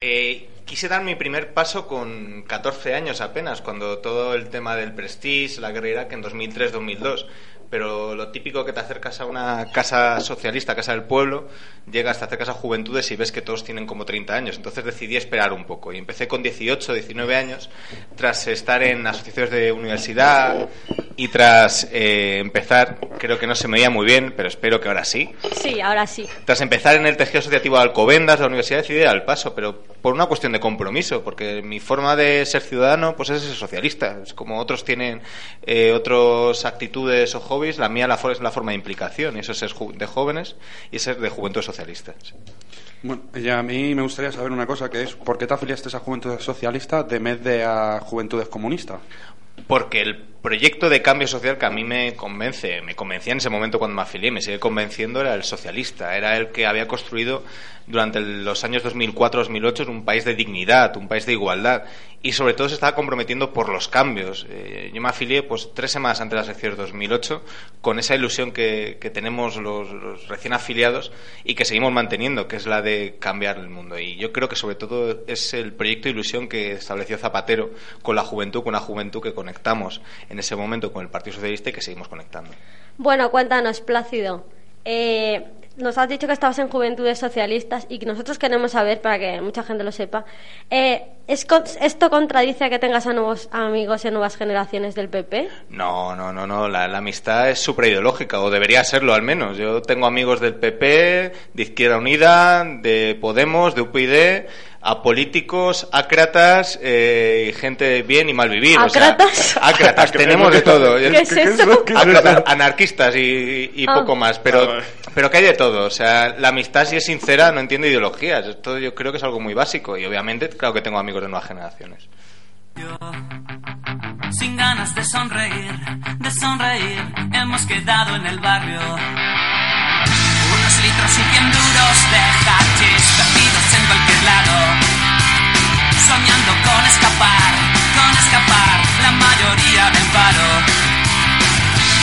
Eh, quise dar mi primer paso con 14 años apenas, cuando todo el tema del Prestige, la guerra Irak en 2003-2002 pero lo típico que te acercas a una casa socialista, casa del pueblo, llegas, te acercas a juventudes y ves que todos tienen como 30 años. Entonces decidí esperar un poco y empecé con 18, 19 años, tras estar en asociaciones de universidad y tras eh, empezar, creo que no se me veía muy bien, pero espero que ahora sí. Sí, ahora sí. Tras empezar en el tejido asociativo de Alcobendas, la universidad decidí ir al paso, pero por una cuestión de compromiso, porque mi forma de ser ciudadano pues es ser socialista. Es como otros tienen eh, otras actitudes o la mía la, es la forma de implicación, y eso es de jóvenes y ser de juventud socialista. Bueno, a mí me gustaría saber una cosa, que es ¿por qué te afiliaste a Juventud Socialista de vez de a Juventudes Comunistas? Porque el proyecto de cambio social que a mí me convence, me convencía en ese momento cuando me afilié, me sigue convenciendo, era el socialista, era el que había construido durante los años 2004-2008 un país de dignidad, un país de igualdad y sobre todo se estaba comprometiendo por los cambios. Eh, yo me afilié pues tres semanas antes de las elecciones 2008 con esa ilusión que, tenemos los, recién afiliados y que seguimos manteniendo, que es la de cambiar el mundo. Y yo creo que sobre todo es el proyecto de ilusión que estableció Zapatero con la juventud, con una juventud que conectamos en ese momento con el Partido Socialista y que seguimos conectando. Bueno, cuéntanos, Plácido. Eh, nos has dicho que estabas en Juventudes Socialistas y que nosotros queremos saber, para que mucha gente lo sepa, eh, ¿esto contradice a que tengas a nuevos amigos en nuevas generaciones del PP? No, no, no, no. La, la amistad es supraideológica, o debería serlo al menos. Yo tengo amigos del PP, de Izquierda Unida, de Podemos, de UPyD a políticos, ácratas, eh, gente bien y mal vivir. ¿Ácratas? O ácratas, tenemos de todo. ¿Qué es eso? anarquistas y, ah. poco más, pero, ah, pero que hay de todo. O sea, la amistad si es sincera no entiende ideologías. Esto yo creo que es algo muy básico y obviamente claro que tengo amigos de nuevas generaciones. sin ganas de sonreír, de sonreír, hemos quedado en el barrio. Unos litros y cien duros de hachís cualquier lado, soñando con escapar, con escapar la mayoría del paro.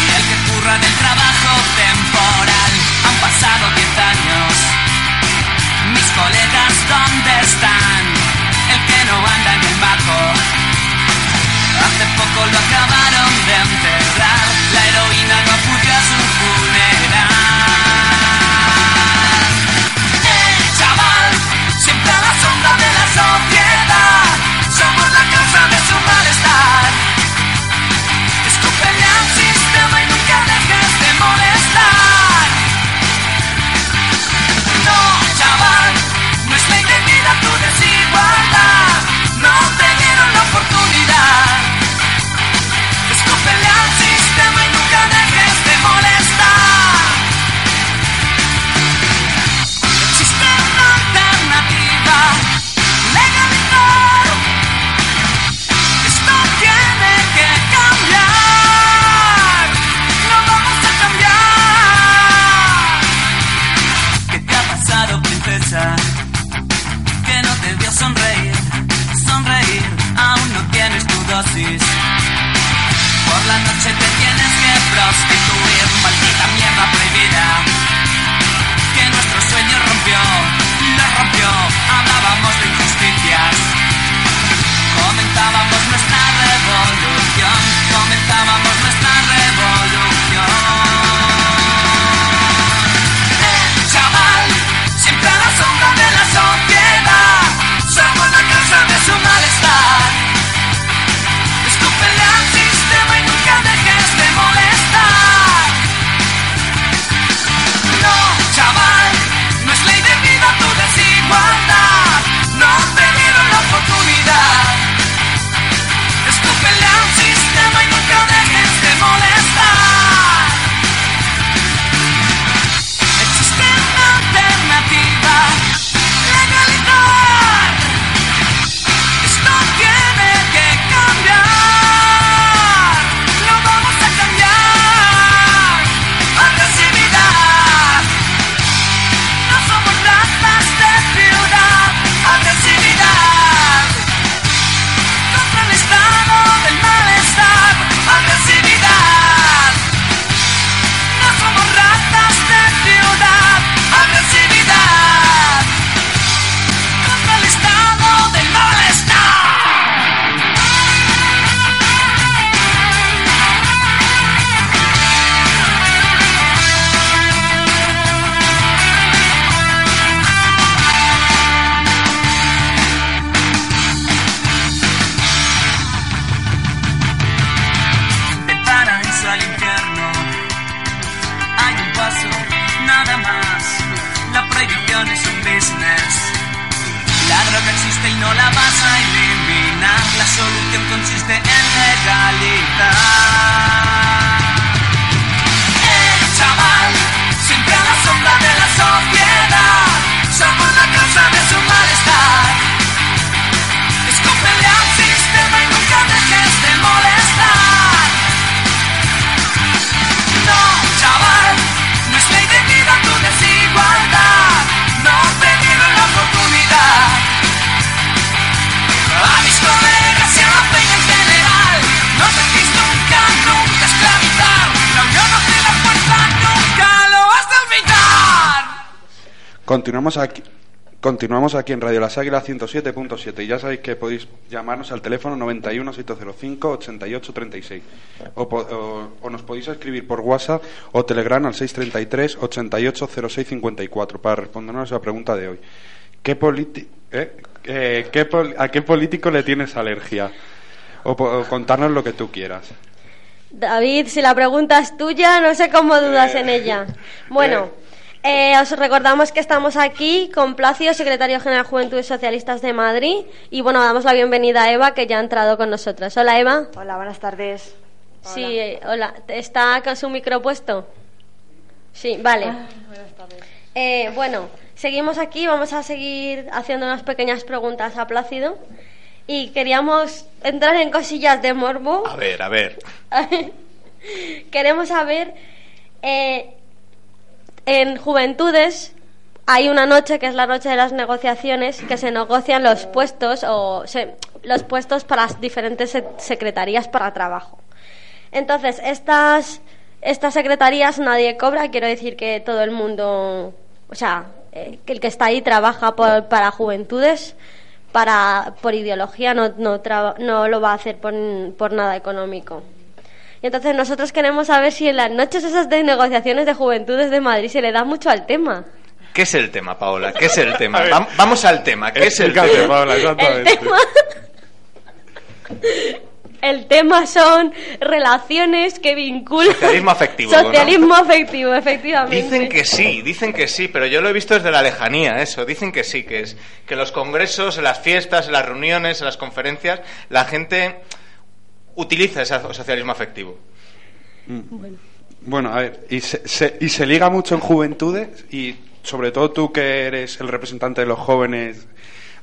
Y el que curra del trabajo temporal, han pasado diez años. Mis colegas, ¿dónde están? No anda en bajo. Hace poco lo acabaron de enterrar, la heroína no acudió Continuamos aquí. Continuamos aquí en Radio Las Águilas 107.7 y ya sabéis que podéis llamarnos al teléfono 91 705 88 36 o, o- o nos podéis escribir por WhatsApp o Telegram al 633 88 06 54 para respondernos a esa pregunta de hoy. ¿Qué eh? Eh, ¿qué ¿A qué político le tienes alergia? O, contarnos lo que tú quieras. David, si la pregunta es tuya, no sé cómo dudas en ella. Bueno, eh, os recordamos que estamos aquí con Placio, secretario general de Juventudes Socialistas de Madrid. Y bueno, damos la bienvenida a Eva, que ya ha entrado con nosotros. Hola, Eva. Hola, buenas tardes. Sí, eh, hola. ¿Está con su micro puesto? Sí, vale. buenas tardes. Eh, bueno, seguimos aquí, vamos a seguir haciendo unas pequeñas preguntas a Plácido. Y queríamos entrar en cosillas de morbo. A ver, a ver. Queremos saber, eh, en Juventudes hay una noche que es la noche de las negociaciones que se negocian los puestos o se- los puestos para las diferentes se- secretarías para trabajo. Entonces, estas, estas secretarías nadie cobra, quiero decir que todo el mundo, o sea, eh, que el que está ahí trabaja por- para Juventudes, para, por ideología, no, no, no lo va a hacer por, por nada económico. Y entonces nosotros queremos saber si en las noches esas de negociaciones de Juventudes de Madrid se le da mucho al tema. ¿Qué es el tema, Paola? ¿Qué es el tema? Vam- Vamos al tema. ¿Qué es el tema? Paola, El exactamente. tema... El tema son relaciones que vinculan... Socialismo afectivo, ¿no? Socialismo afectivo, efectivamente. Dicen que sí, dicen que sí, pero yo lo he visto desde la lejanía, eso. Dicen que sí, que es que los congresos, las fiestas, en las reuniones, en las conferencias, la gente utiliza ese socialismo afectivo. Bueno, a ver, y se, se- y se liga mucho en juventudes y sobre todo tú que eres el representante de los jóvenes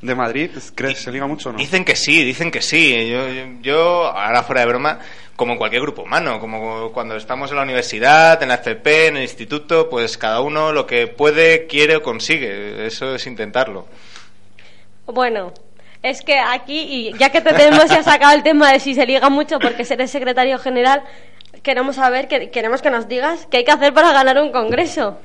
de Madrid, ¿crees que se liga mucho o no? Dicen que sí, dicen que sí. Yo, yo, yo, ahora fuera de broma, como en cualquier grupo humano, como cuando estamos en la universidad, en la FP, en el instituto, pues cada uno lo que puede, quiere o consigue. Eso es intentarlo. Bueno, es que aquí, y ya que te tenemos ya sacado el tema de si se liga mucho porque eres secretario general, queremos saber, que, queremos que nos digas qué hay que hacer para ganar un congreso.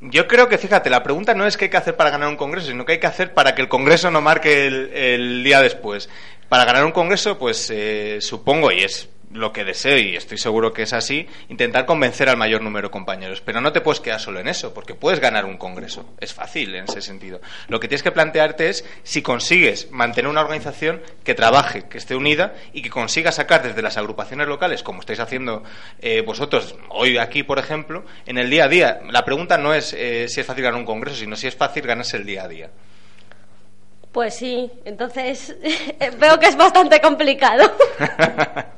Yo creo que, fíjate, la pregunta no es qué hay que hacer para ganar un congreso, sino qué hay que hacer para que el congreso no marque el, el día después. Para ganar un congreso, pues eh, supongo, y es lo que deseo, y estoy seguro que es así, intentar convencer al mayor número de compañeros. Pero no te puedes quedar solo en eso, porque puedes ganar un congreso. Es fácil en ese sentido. Lo que tienes que plantearte es si consigues mantener una organización que trabaje, que esté unida y que consiga sacar desde las agrupaciones locales, como estáis haciendo eh, vosotros hoy aquí, por ejemplo, en el día a día. La pregunta no es eh, si es fácil ganar un congreso, sino si es fácil ganarse el día a día. Pues sí, entonces veo que es bastante complicado.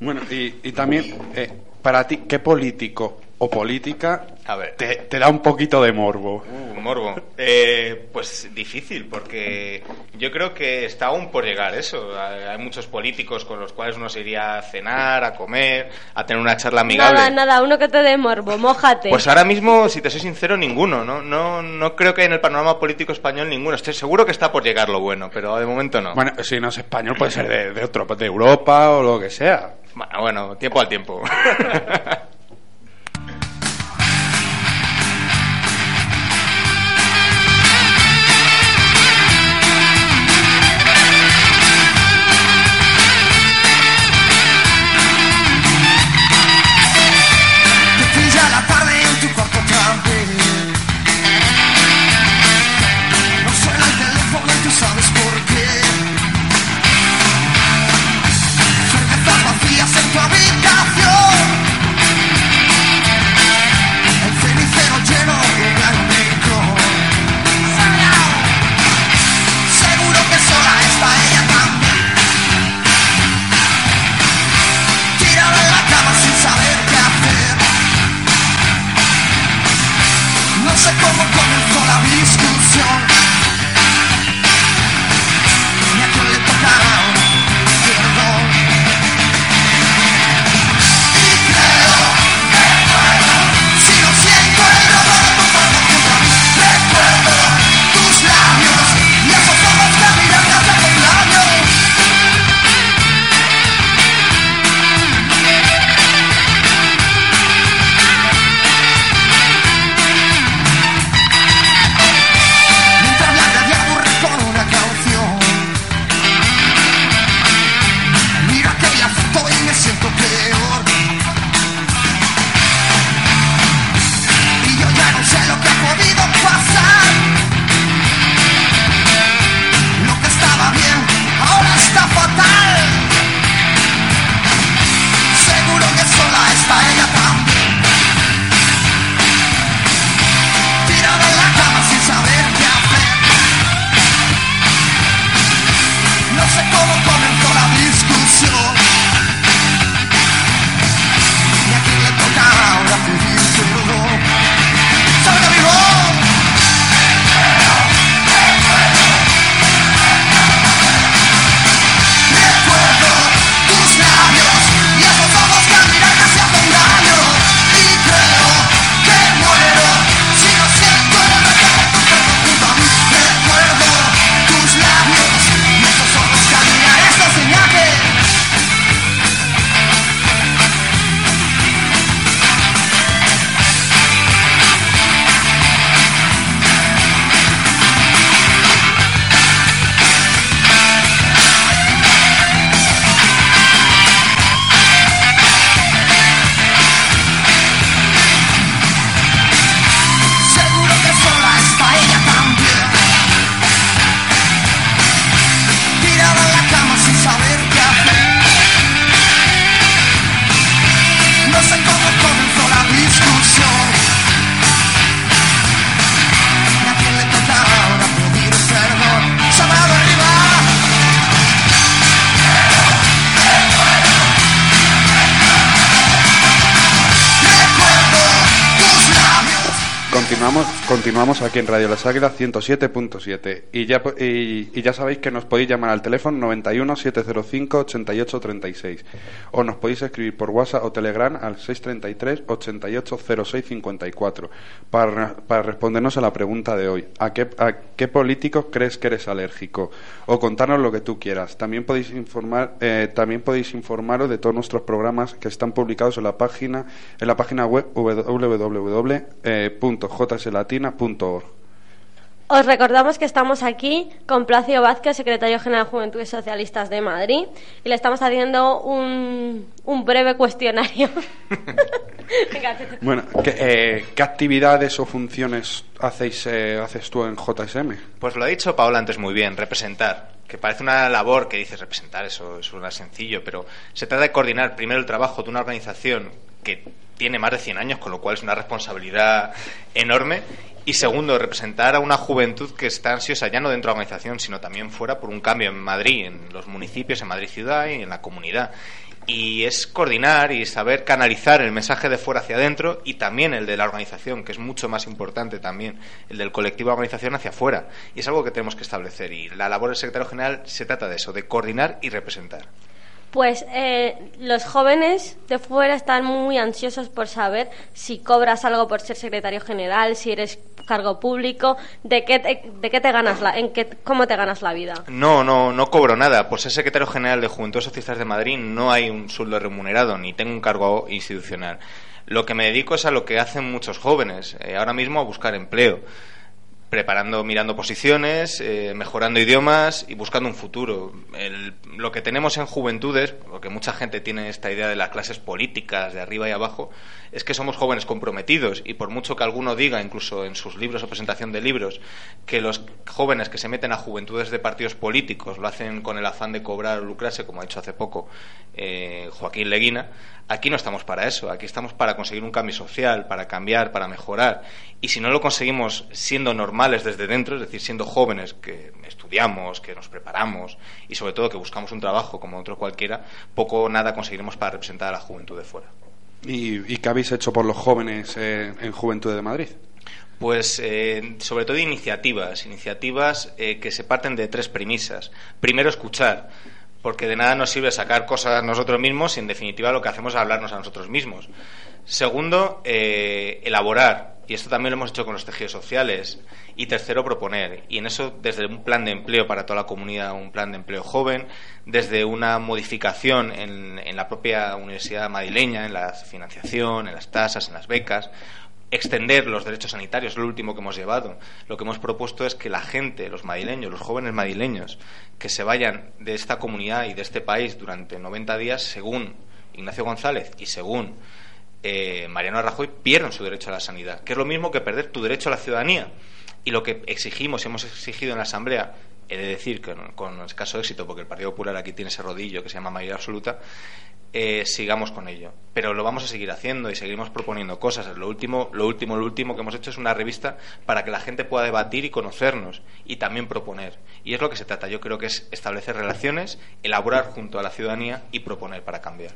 Bueno, y, y también, eh, para ti, ¿qué político o política A ver. te, te da un poquito de morbo? Uh, morbo. Eh, pues difícil, porque yo creo que está aún por llegar eso. Hay hay muchos políticos con los cuales uno se iría a cenar, a comer, a tener una charla amigable. Nada, nada, uno que te dé morbo, mójate. Pues ahora mismo, si te soy sincero, ninguno. ¿no? No, no creo que en el panorama político español ninguno. Estoy seguro que está por llegar lo bueno, pero de momento no. Bueno, si no es español, puede ser de, de otro, de Europa o lo que sea. Bueno, tiempo al tiempo. aquí en Radio Las Águilas 107.7 y ya, y, y ya sabéis que nos podéis llamar al teléfono 91 705 88 36 o nos podéis escribir por WhatsApp o Telegram al 633 88 06 54 para, para respondernos a la pregunta de hoy. ¿A qué, ¿A qué políticos crees que eres alérgico? O contarnos lo que tú quieras. También podéis informar, eh, también podéis informaros de todos nuestros programas que están publicados en la página en la página web www.jslatina.org. Os recordamos que estamos aquí con Placio Vázquez, secretario general de Juventudes Socialistas de Madrid, y le estamos haciendo un, un breve cuestionario. Venga, Bueno, ¿qué, eh, ¿qué actividades o funciones hacéis, eh, haces tú en JSM? Pues lo ha dicho Paola antes muy bien, representar, que parece una labor que dices representar, eso suena sencillo, pero se trata de coordinar primero el trabajo de una organización que tiene más de 100 años, con lo cual es una responsabilidad enorme, y segundo, representar a una juventud que está ansiosa ya no dentro de la organización, sino también fuera por un cambio en Madrid, en los municipios, en Madrid ciudad y en la comunidad. Y es coordinar y saber canalizar el mensaje de fuera hacia adentro y también el de la organización, que es mucho más importante también, el del colectivo de organización hacia afuera. Y es algo que tenemos que establecer. Y la labor del secretario general se trata de eso, de coordinar y representar. Pues eh, los jóvenes de fuera están muy ansiosos por saber si cobras algo por ser secretario general, si eres cargo público, de qué te, de qué te ganas la, en qué, cómo te ganas la vida. No, no, no cobro nada. Por ser secretario general de Juventud Socialistas de Madrid no hay un sueldo remunerado ni tengo un cargo institucional. Lo que me dedico es a lo que hacen muchos jóvenes, eh, ahora mismo a buscar empleo, preparando, mirando posiciones, eh, mejorando idiomas y buscando un futuro. Lo que tenemos en juventudes, porque mucha gente tiene esta idea de las clases políticas de arriba y abajo, es que somos jóvenes comprometidos y por mucho que alguno diga, incluso en sus libros o presentación de libros, que los jóvenes que se meten a juventudes de partidos políticos lo hacen con el afán de cobrar o lucrarse, como ha dicho hace poco eh, Joaquín Leguina, aquí no estamos para eso, aquí estamos para conseguir un cambio social, para cambiar, para mejorar. Y si no lo conseguimos siendo normales desde dentro, es decir, siendo jóvenes que estudiamos, que nos preparamos y sobre todo que buscamos un trabajo como otro cualquiera, poco o nada conseguiremos para representar a la juventud de fuera. ¿Y, y qué habéis hecho por los jóvenes eh, en Juventud de Madrid? Pues eh, sobre todo iniciativas, iniciativas eh, que se parten de tres premisas. Primero, escuchar, porque de nada nos sirve sacar cosas nosotros mismos si en definitiva lo que hacemos es hablarnos a nosotros mismos. Segundo, eh, elaborar, y esto también lo hemos hecho con los tejidos sociales. Y tercero, proponer. Y en eso, desde un plan de empleo para toda la comunidad, un plan de empleo joven, desde una modificación en, en la propia universidad madrileña, en la financiación, en las tasas, en las becas, extender los derechos sanitarios, lo último que hemos llevado. Lo que hemos propuesto es que la gente, los madrileños, los jóvenes madrileños, que se vayan de esta comunidad y de este país durante 90 días, según Ignacio González y según eh, Mariano Rajoy, pierdan su derecho a la sanidad, que es lo mismo que perder tu derecho a la ciudadanía. Y lo que exigimos hemos exigido en la Asamblea he de decir que con, con escaso éxito, porque el Partido Popular aquí tiene ese rodillo que se llama mayoría absoluta, eh, sigamos con ello. Pero lo vamos a seguir haciendo y seguimos proponiendo cosas. Lo último, lo último, lo último que hemos hecho es una revista para que la gente pueda debatir y conocernos y también proponer. Y es lo que se trata. Yo creo que es establecer relaciones, elaborar junto a la ciudadanía y proponer para cambiar.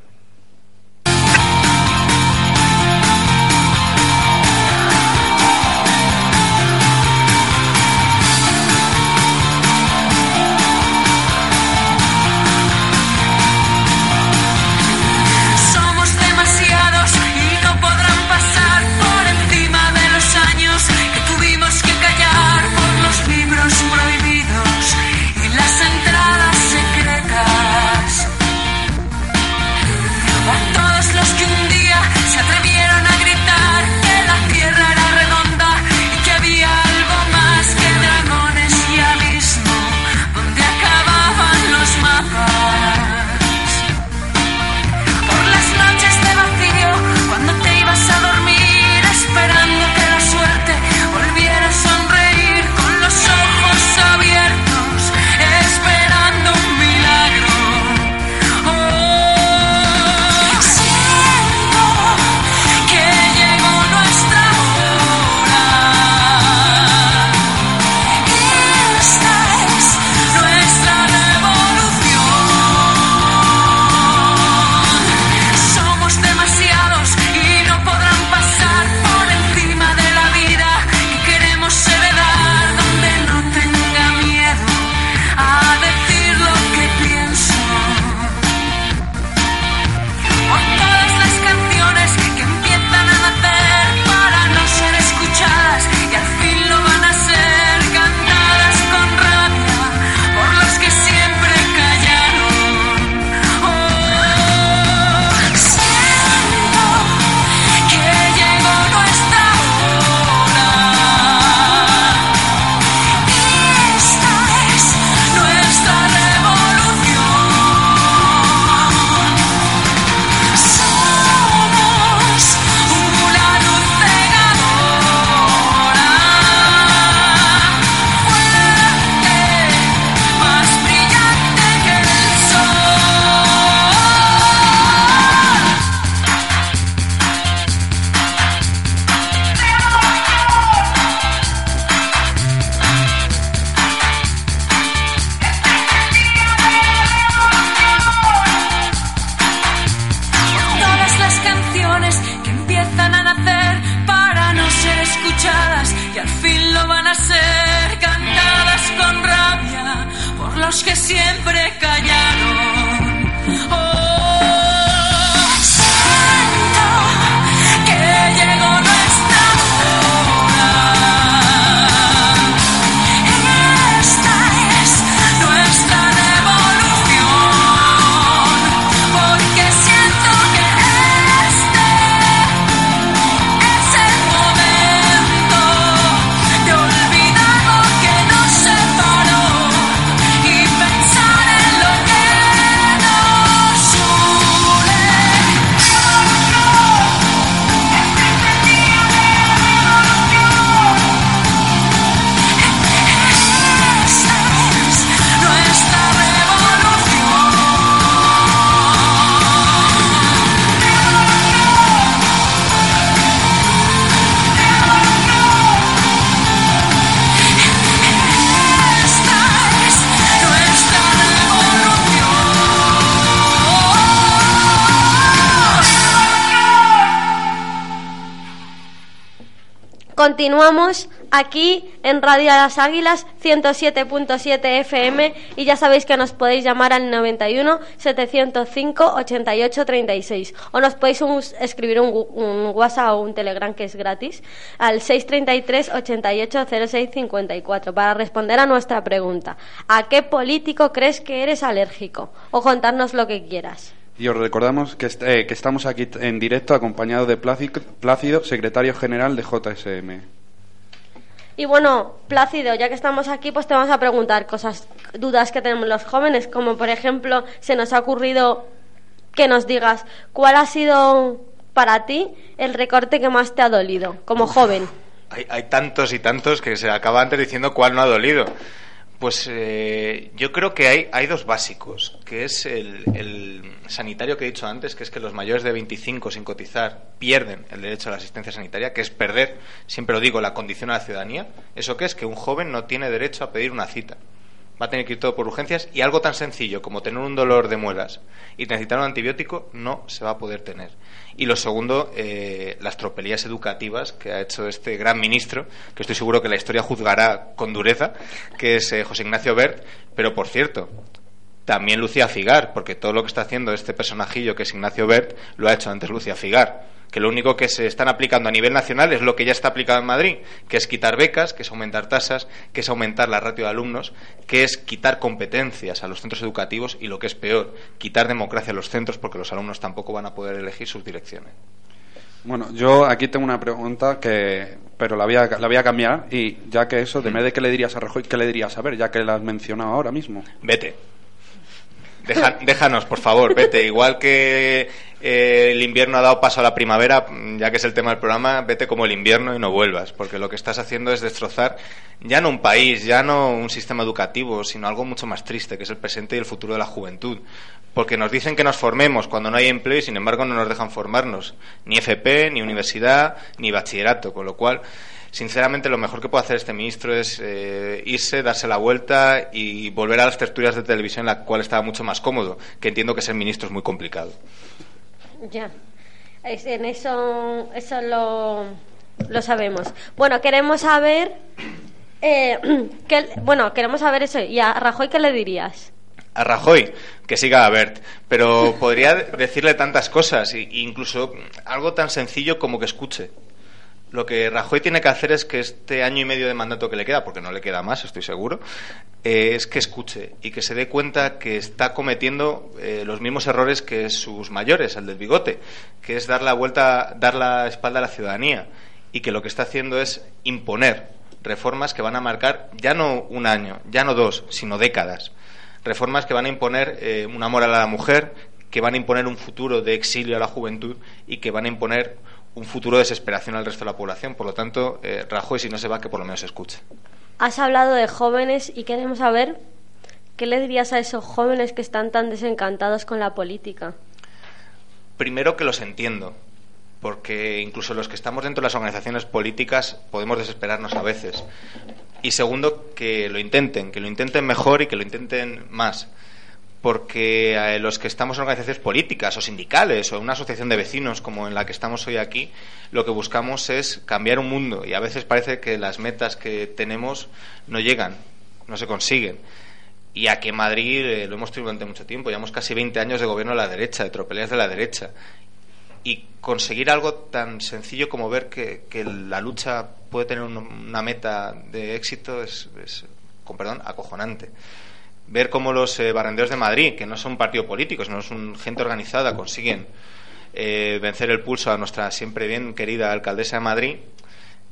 Continuamos aquí en Radio Las Águilas 107.7 FM y ya sabéis que nos podéis llamar al 91 705 88 36 o nos podéis un- escribir un, un WhatsApp o un Telegram que es gratis al 633 88 06 54 para responder a nuestra pregunta ¿A qué político crees que eres alérgico? O contarnos lo que quieras. Y os recordamos que, est- eh, que estamos aquí en directo acompañado de Plácido, Plácido, secretario general de JSM. Y bueno, Plácido, ya que estamos aquí, pues te vamos a preguntar cosas, dudas que tenemos los jóvenes, como por ejemplo, se nos ha ocurrido que nos digas cuál ha sido para ti el recorte que más te ha dolido como joven. Hay, hay tantos y tantos que se acaba antes diciendo cuál no ha dolido. Pues eh, yo creo que hay, hay dos básicos, que es el, el sanitario que he dicho antes, que es que los mayores de 25 sin cotizar pierden el derecho a la asistencia sanitaria, que es perder, siempre lo digo, la condición a la ciudadanía. ¿Eso qué es? Que un joven no tiene derecho a pedir una cita. Va a tener que ir todo por urgencias y algo tan sencillo como tener un dolor de muelas y necesitar un antibiótico no se va a poder tener. Y lo segundo, eh, las tropelías educativas que ha hecho este gran ministro, que estoy seguro que la historia juzgará con dureza, que es eh, José Ignacio Bert. Pero por cierto, también Lucía Figar, porque todo lo que está haciendo este personajillo que es Ignacio Bert lo ha hecho antes Lucía Figar que lo único que se están aplicando a nivel nacional es lo que ya está aplicado en Madrid, que es quitar becas, que es aumentar tasas, que es aumentar la ratio de alumnos, que es quitar competencias a los centros educativos y lo que es peor, quitar democracia a los centros porque los alumnos tampoco van a poder elegir sus direcciones. Bueno, yo aquí tengo una pregunta que, pero la voy a, la voy a cambiar y ya que eso, de vez de qué le dirías a Rajoy, ¿qué le dirías a ver? Ya que la has mencionado ahora mismo. Vete. Déjanos, por favor, vete. Igual que eh, el invierno ha dado paso a la primavera, ya que es el tema del programa, vete como el invierno y no vuelvas, porque lo que estás haciendo es destrozar ya no un país, ya no un sistema educativo, sino algo mucho más triste, que es el presente y el futuro de la juventud. Porque nos dicen que nos formemos cuando no hay empleo y sin embargo no nos dejan formarnos, ni FP, ni universidad, ni bachillerato, con lo cual sinceramente lo mejor que puede hacer este ministro es eh, irse, darse la vuelta y volver a las tertulias de televisión en la cual estaba mucho más cómodo, que entiendo que ser ministro es muy complicado. Ya. Es- en eso, eso lo, lo sabemos. Bueno, queremos saber. Eh, bueno, queremos saber eso. ¿Y a Rajoy qué le dirías? A Rajoy, que siga a Bert, pero podría decirle tantas cosas, e incluso algo tan sencillo como que escuche. Lo que Rajoy tiene que hacer es que este año y medio de mandato que le queda, porque no le queda más, estoy seguro, eh, es que escuche y que se dé cuenta que está cometiendo eh, los mismos errores que sus mayores, el del bigote, que es dar la vuelta, dar la espalda a la ciudadanía y que lo que está haciendo es imponer reformas que van a marcar ya no un año, ya no dos, sino décadas. Reformas que van a imponer eh, una moral a la mujer, que van a imponer un futuro de exilio a la juventud y que van a imponer un futuro de desesperación al resto de la población. Por lo tanto, eh, Rajoy, si no se va, que por lo menos se escuche. Has hablado de jóvenes y queremos saber qué le dirías a esos jóvenes que están tan desencantados con la política. Primero que los entiendo, porque incluso los que estamos dentro de las organizaciones políticas podemos desesperarnos a veces. Y segundo, que lo intenten, que lo intenten mejor y que lo intenten más. Porque eh, los que estamos en organizaciones políticas o sindicales o en una asociación de vecinos como en la que estamos hoy aquí, lo que buscamos es cambiar un mundo y a veces parece que las metas que tenemos no llegan, no se consiguen. Y aquí en Madrid eh, lo hemos tenido durante mucho tiempo, llevamos casi 20 años de gobierno de la derecha, de tropelías de la derecha. Y conseguir algo tan sencillo como ver que, la lucha puede tener un- una meta de éxito es, con perdón, acojonante. Ver cómo los eh, barrenderos de Madrid, que no son partido político, sino son gente organizada, consiguen eh, vencer el pulso a nuestra siempre bien querida alcaldesa de Madrid,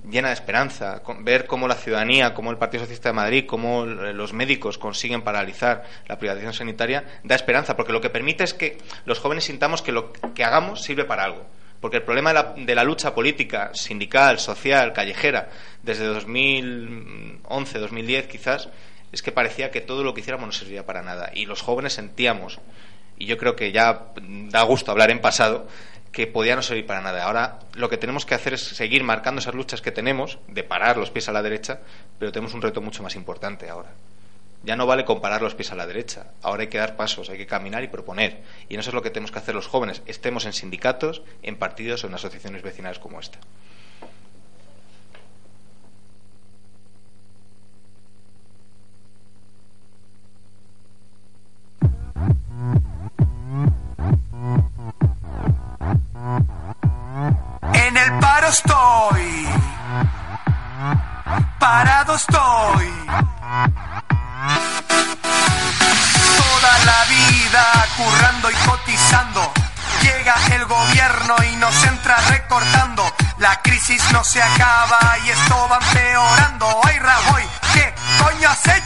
llena de esperanza. Con- ver cómo la ciudadanía, cómo el Partido Socialista de Madrid, cómo eh, los médicos consiguen paralizar la privatización sanitaria, da esperanza, porque lo que permite es que los jóvenes sintamos que lo que hagamos sirve para algo. Porque el problema de la, de la lucha política, sindical, social, callejera, desde 2011, 2010 quizás, es que parecía que todo lo que hiciéramos no servía para nada. Y los jóvenes sentíamos, y yo creo que ya da gusto hablar en pasado, que podía no servir para nada. Ahora lo que tenemos que hacer es seguir marcando esas luchas que tenemos, de parar los pies a la derecha, pero tenemos un reto mucho más importante ahora. Ya no vale comparar los pies a la derecha, ahora hay que dar pasos, hay que caminar y proponer. Y eso es lo que tenemos que hacer los jóvenes, estemos en sindicatos, en partidos o en asociaciones vecinales como esta. En el paro estoy. Parado estoy. Toda la vida currando y cotizando. Llega el gobierno y nos entra recortando. La crisis no se acaba y esto va empeorando. Ay, Rajoy, ¿qué coño has hecho?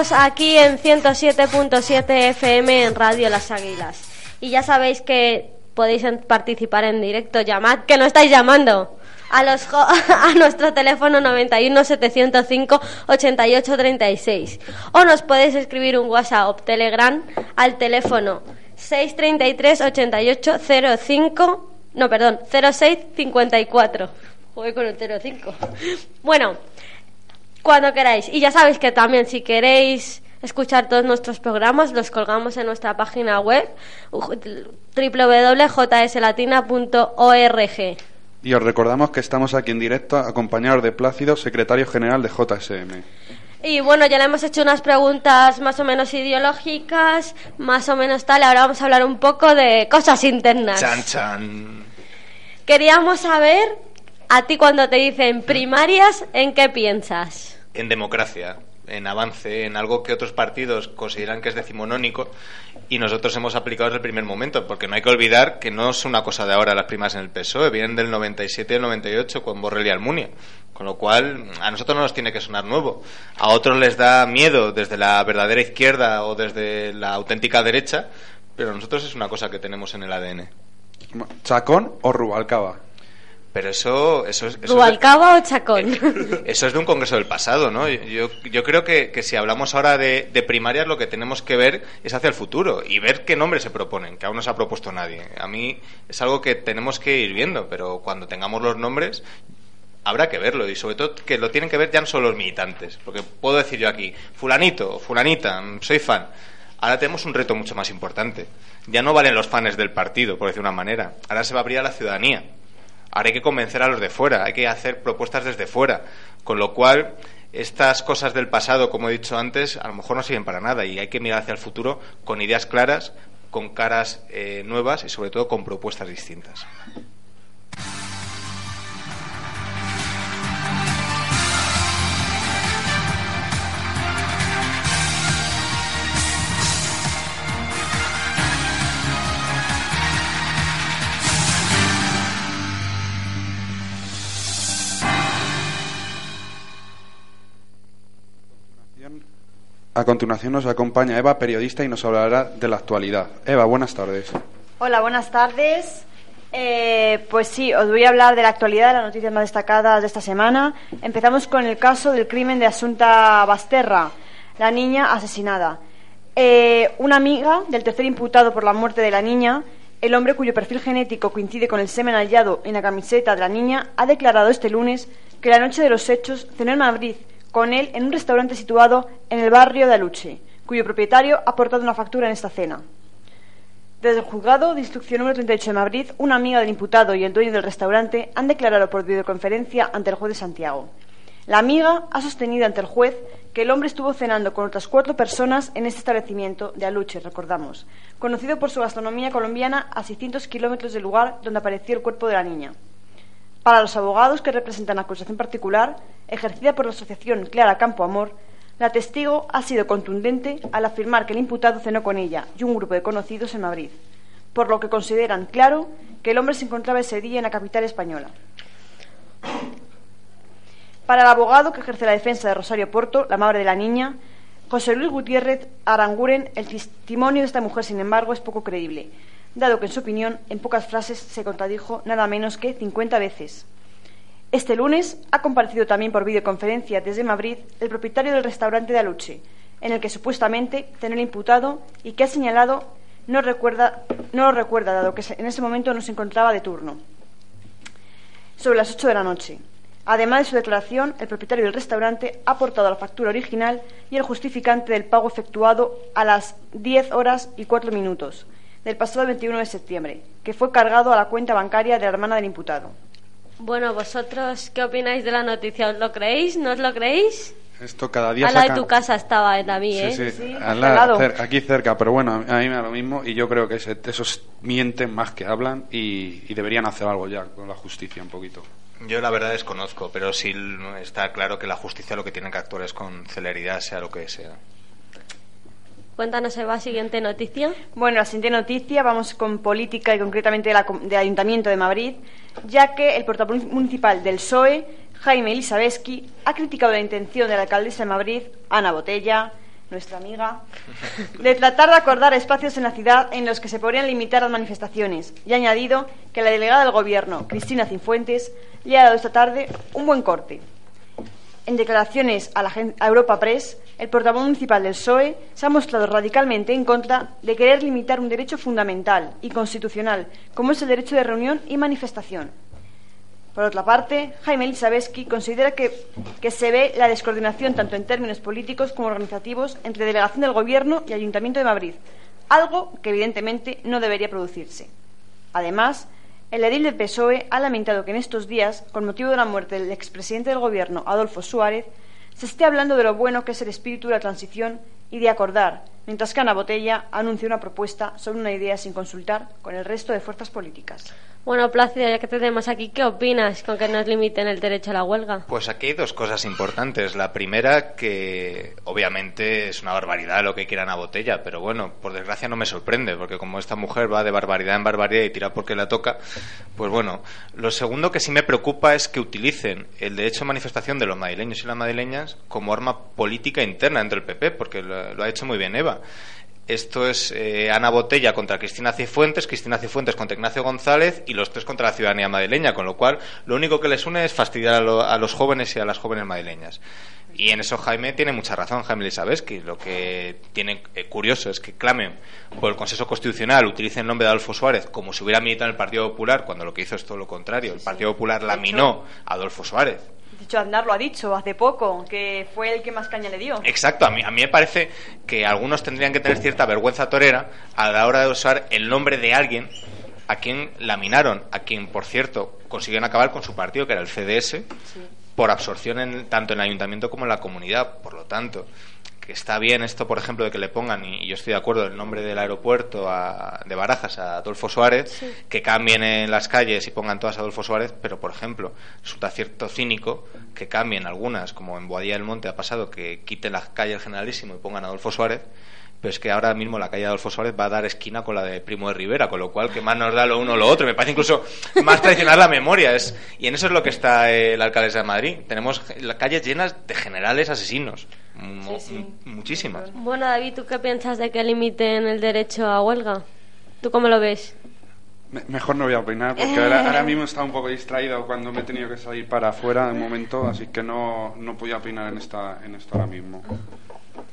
Aquí en 107.7 FM en Radio Las Águilas. Y ya sabéis que podéis participar en directo. Llamad, que no estáis llamando. A, los a nuestro teléfono 91 705 88 36. O nos podéis escribir un WhatsApp Telegram al teléfono 633 88 05. No, perdón, 06 54. Joder con el 05. Bueno, cuando queráis. Y ya sabéis que también si queréis escuchar todos nuestros programas, los colgamos en nuestra página web www.jslatina.org. Y os recordamos que estamos aquí en directo acompañados de Plácido, secretario general de JSM. Y bueno, ya le hemos hecho unas preguntas más o menos ideológicas, más o menos tal. Ahora vamos a hablar un poco de cosas internas. Chan, chan. Queríamos saber, a ti cuando te dicen primarias, ¿en qué piensas? En democracia, en avance, en algo que otros partidos consideran que es decimonónico y nosotros hemos aplicado desde el primer momento, porque no hay que olvidar que no es una cosa de ahora las primas en el PSOE, vienen del 97 y el 98 con Borrell y Almunia. Con lo cual, a nosotros no nos tiene que sonar nuevo. A otros les da miedo desde la verdadera izquierda o desde la auténtica derecha, pero a nosotros es una cosa que tenemos en el ADN. ¿Chacón o Rubalcaba? Pero eso, eso es... Eso es de- ¿Rubalcaba o Chacón? Eso es de un congreso del pasado, ¿no? Yo, yo creo que, que si hablamos ahora de, de primarias, lo que tenemos que ver es hacia el futuro y ver qué nombres se proponen, que aún no se ha propuesto nadie. A mí es algo que tenemos que ir viendo, pero cuando tengamos los nombres habrá que verlo y sobre todo que lo tienen que ver ya no solo los militantes, porque puedo decir yo aquí, fulanito, fulanita, mm, soy fan. Ahora tenemos un reto mucho más importante. Ya no valen los fans del partido, por decir una manera. Ahora se va a abrir a la ciudadanía. Ahora hay que convencer a los de fuera, hay que hacer propuestas desde fuera. Con lo cual, estas cosas del pasado, como he dicho antes, a lo mejor no sirven para nada y hay que mirar hacia el futuro con ideas claras, con caras eh, nuevas y sobre todo con propuestas distintas. A continuación nos acompaña Eva, periodista, y nos hablará de la actualidad. Eva, buenas tardes. Hola, buenas tardes. Eh, pues sí, os voy a hablar de la actualidad, de las noticias más destacadas de esta semana. Empezamos con el caso del crimen de Asunta Basterra, la niña asesinada. Eh, una amiga del tercer imputado por la muerte de la niña, el hombre cuyo perfil genético coincide con el semen hallado en la camiseta de la niña, ha declarado este lunes que la noche de los hechos cenó en Madrid con él en un restaurante situado en el barrio de Aluche, cuyo propietario ha aportado una factura en esta cena. Desde el juzgado de instrucción número 38 de Madrid, una amiga del imputado y el dueño del restaurante han declarado por videoconferencia ante el juez de Santiago. La amiga ha sostenido ante el juez que el hombre estuvo cenando con otras cuatro personas en este establecimiento de Aluche, recordamos, conocido por su gastronomía colombiana a 600 kilómetros del lugar donde apareció el cuerpo de la niña. Para los abogados que representan la acusación particular, ejercida por la asociación Clara Campo Amor, la testigo ha sido contundente al afirmar que el imputado cenó con ella y un grupo de conocidos en Madrid, por lo que consideran claro que el hombre se encontraba ese día en la capital española. Para el abogado que ejerce la defensa de Rosario Porto, la madre de la niña, José Luis Gutiérrez Aranguren, el testimonio de esta mujer, sin embargo, es poco creíble, dado que, en su opinión, en pocas frases se contradijo nada menos que 50 veces. Este lunes ha comparecido también por videoconferencia desde Madrid el propietario del restaurante de Aluche, en el que supuestamente cenó el imputado y que ha señalado no, recuerda, no lo recuerda, dado que en ese momento no se encontraba de turno. Sobre las 8 de la noche. Además de su declaración, el propietario del restaurante ha aportado la factura original y el justificante del pago efectuado a las 10 horas y 4 minutos del pasado 21 de septiembre, que fue cargado a la cuenta bancaria de la hermana del imputado. Bueno, vosotros, ¿qué opináis de la noticia? ¿Os lo creéis? ¿No os lo creéis? Esto cada día A la de sacan- tu casa estaba en la mía, Sí, ¿eh? sí, Sí, al al lado, lado. cer- aquí cerca, pero bueno, a mí me da lo mismo y yo creo que ese- esos mienten más que hablan y, y deberían hacer algo ya con la justicia un poquito. Yo la verdad desconozco, pero sí está claro que la justicia lo que tiene que actuar es con celeridad, sea lo que sea. Cuéntanos, Eva, siguiente noticia. Bueno, la siguiente noticia, vamos con política y concretamente de del Ayuntamiento de Madrid, ya que el portavoz municipal del PSOE, Jaime Elisabeski, ha criticado la intención de la alcaldesa de Madrid, Ana Botella, nuestra amiga, de tratar de acordar espacios en la ciudad en los que se podrían limitar las manifestaciones y ha añadido que la delegada del Gobierno, Cristina Cifuentes, le ha dado esta tarde un buen corte. En declaraciones a, Europa Press, el portavoz municipal del PSOE se ha mostrado radicalmente en contra de querer limitar un derecho fundamental y constitucional, como es el derecho de reunión y manifestación. Por otra parte, Jaime Elisabeski considera que se ve la descoordinación tanto en términos políticos como organizativos entre delegación del Gobierno y Ayuntamiento de Madrid, algo que evidentemente no debería producirse. Además, el edil del PSOE ha lamentado que en estos días, con motivo de la muerte del expresidente del Gobierno, Adolfo Suárez, se esté hablando de lo bueno que es el espíritu de la transición y de acordar, mientras que Ana Botella anuncia una propuesta sobre una idea sin consultar con el resto de fuerzas políticas. Bueno, Plácido, ya que te tenemos aquí, ¿qué opinas con que nos limiten el derecho a la huelga? Pues aquí hay dos cosas importantes. La primera, que obviamente es una barbaridad lo que quieran a botella, pero bueno, por desgracia no me sorprende, porque como esta mujer va de barbaridad en barbaridad y tira porque la toca, pues bueno. Lo segundo que sí me preocupa es que utilicen el derecho de manifestación de los madrileños y las madrileñas como arma política interna entre el PP, porque lo, lo ha hecho muy bien Eva. Esto es eh, Ana Botella contra Cristina Cifuentes, Cristina Cifuentes contra Ignacio González y los tres contra la ciudadanía madrileña, con lo cual lo único que les une es fastidiar a, lo- a los jóvenes y a las jóvenes madrileñas. Y en eso Jaime tiene mucha razón, Jaime Elisabeski. Lo que tiene eh, curioso es que clamen por el Consejo Constitucional, utilicen el nombre de Adolfo Suárez como si hubiera militado en el Partido Popular, cuando lo que hizo es todo lo contrario. El Partido Popular laminó a Adolfo Suárez. De hecho, Aznar lo ha dicho hace poco, que fue el que más caña le dio. Exacto, a mí, a mí me parece que algunos tendrían que tener cierta vergüenza torera a la hora de usar el nombre de alguien a quien laminaron, a quien, por cierto, consiguieron acabar con su partido, que era el CDS, por absorción en- tanto en el ayuntamiento como en la comunidad. Por lo tanto, que está bien esto, por ejemplo, de que le pongan, y y yo estoy de acuerdo, el nombre del aeropuerto a- de Barajas a Adolfo Suárez, que cambien en las calles y pongan todas a Adolfo Suárez, pero, por ejemplo, resulta cierto cínico que cambien algunas, como en Boadilla del Monte ha pasado, que quiten la calle el Generalísimo y pongan a Adolfo Suárez, pero es que ahora mismo la calle Adolfo Suárez va a dar esquina con la de Primo de Rivera, con lo cual que más nos da lo uno o lo otro. Me parece incluso más traicionar la memoria. Es, y en eso es lo que está eh, la alcaldesa de Madrid. Tenemos las calles llenas de generales asesinos. Sí, sí. Muchísimas. Bueno, David, ¿tú qué piensas de que limiten el derecho a huelga? ¿Tú cómo lo ves? Me- Mejor no voy a opinar porque ahora, ahora mismo estaba un poco distraído cuando me he tenido que salir para afuera de momento, así que no, no podía opinar en, esta, en esto ahora mismo.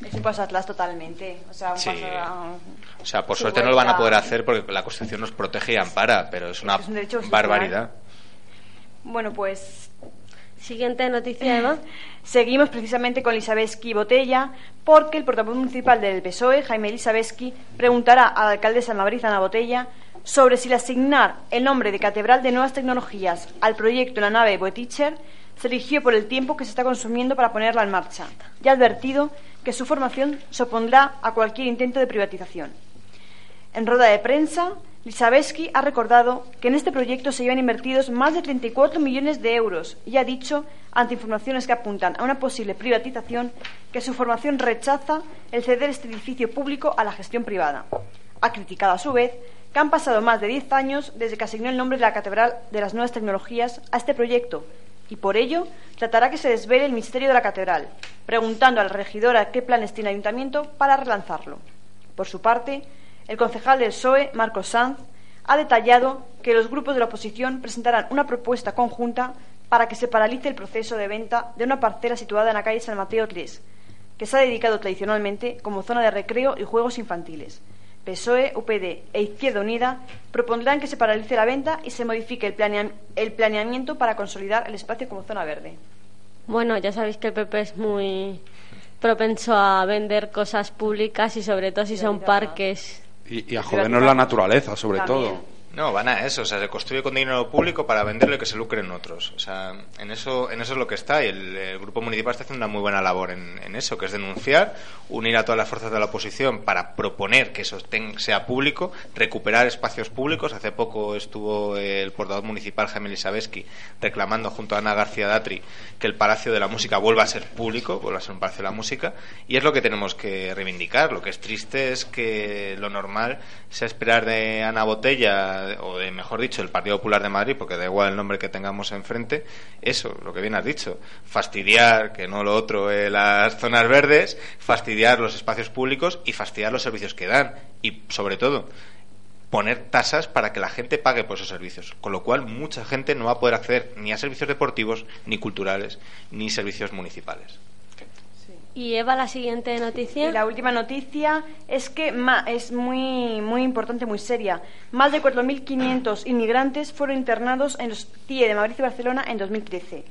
Es un paso atrás totalmente. O sea, un Sí. paso a- O sea, por Su suerte no lo van a poder hacer porque la Constitución nos protege y ampara, pero es una Es un derecho constitucional. barbaridad. Bueno, pues Siguiente noticia, Eva. Seguimos precisamente con Lisabeski Botella, porque el portavoz municipal del PSOE, Jaime Lisabeski, preguntará a la alcaldesa de Madrid, Ana Botella, sobre si el asignar el nombre de Catedral de Nuevas Tecnologías al proyecto La nave Boetticher se eligió por el tiempo que se está consumiendo para ponerla en marcha, y ha advertido que su formación se opondrá a cualquier intento de privatización. En rueda de prensa, Lisabeski ha recordado que en este proyecto se llevan invertidos más de 34 millones de euros y ha dicho, ante informaciones que apuntan a una posible privatización, que su formación rechaza el ceder este edificio público a la gestión privada. Ha criticado a su vez que han pasado más de 10 años desde que asignó el nombre de la Catedral de las Nuevas Tecnologías a este proyecto y por ello tratará que se desvele el misterio de la catedral, preguntando al regidor a qué planes tiene el ayuntamiento para relanzarlo. Por su parte, el concejal del PSOE, Marcos Sanz, ha detallado que los grupos de la oposición presentarán una propuesta conjunta para que se paralice el proceso de venta de una parcela situada en la calle San Mateo 3, que se ha dedicado tradicionalmente como zona de recreo y juegos infantiles. PSOE, UPD e Izquierda Unida propondrán que se paralice la venta y se modifique el, planea- el planeamiento para consolidar el espacio como zona verde. Bueno, ya sabéis que el PP es muy propenso a vender cosas públicas y sobre todo si son parques. Y, y a jodernos la naturaleza, sobre También. todo. No, van a eso, o sea, se construye con dinero público para venderlo y que se lucren otros. O sea, en eso, en eso es lo que está y el, grupo municipal está haciendo una muy buena labor en, eso, que es denunciar, unir a todas las fuerzas de la oposición para proponer que eso ten- sea público, recuperar espacios públicos. Hace poco estuvo el portavoz municipal Jaime Lisabeski reclamando junto a Ana García Datri que el Palacio de la Música vuelva a ser público, vuelva a ser un Palacio de la Música, y es lo que tenemos que reivindicar. Lo que es triste es que lo normal sea esperar de Ana Botella, o de, mejor dicho, el Partido Popular de Madrid, porque da igual el nombre que tengamos enfrente, eso, lo que bien has dicho, fastidiar, que no lo otro, eh, las zonas verdes, fastidiar los espacios públicos y fastidiar los servicios que dan. Y, sobre todo, poner tasas para que la gente pague por esos servicios, con lo cual mucha gente no va a poder acceder ni a servicios deportivos, ni culturales, ni servicios municipales. Y Eva, la siguiente noticia. La última noticia es que es muy, muy importante, muy seria. Más de 4.500 inmigrantes fueron internados en los CIE de Madrid y Barcelona en 2013.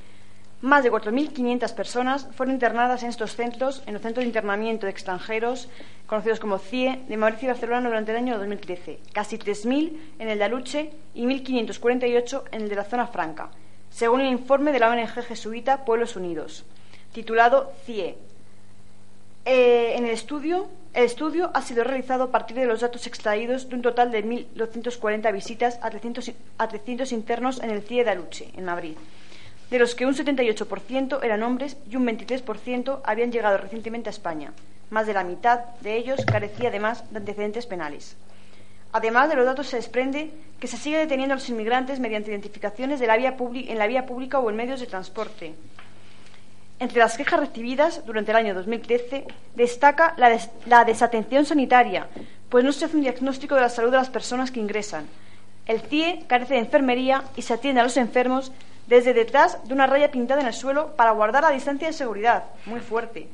Más de 4.500 personas fueron internadas en estos centros, en los centros de internamiento de extranjeros, conocidos como CIE, de Madrid y Barcelona durante el año 2013. Casi 3.000 en el de Aluche y 1.548 en el de la zona franca, según el informe de la ONG jesuita Pueblos Unidos, titulado CIE, eh, en el estudio, el estudio ha sido realizado a partir de los datos extraídos de un total de 1.240 visitas a 300, i- a 300 internos en el CIE de Aluche, en Madrid, de los que un 78% eran hombres y un 23% habían llegado recientemente a España. Más de la mitad de ellos carecía además de antecedentes penales. Además de los datos se desprende que se sigue deteniendo a los inmigrantes mediante identificaciones de en la vía pública o en medios de transporte. Entre las quejas recibidas durante el año 2013 destaca la, des- la desatención sanitaria, pues no se hace un diagnóstico de la salud de las personas que ingresan. El CIE carece de enfermería y se atiende a los enfermos desde detrás de una raya pintada en el suelo para guardar la distancia de seguridad. Muy fuerte.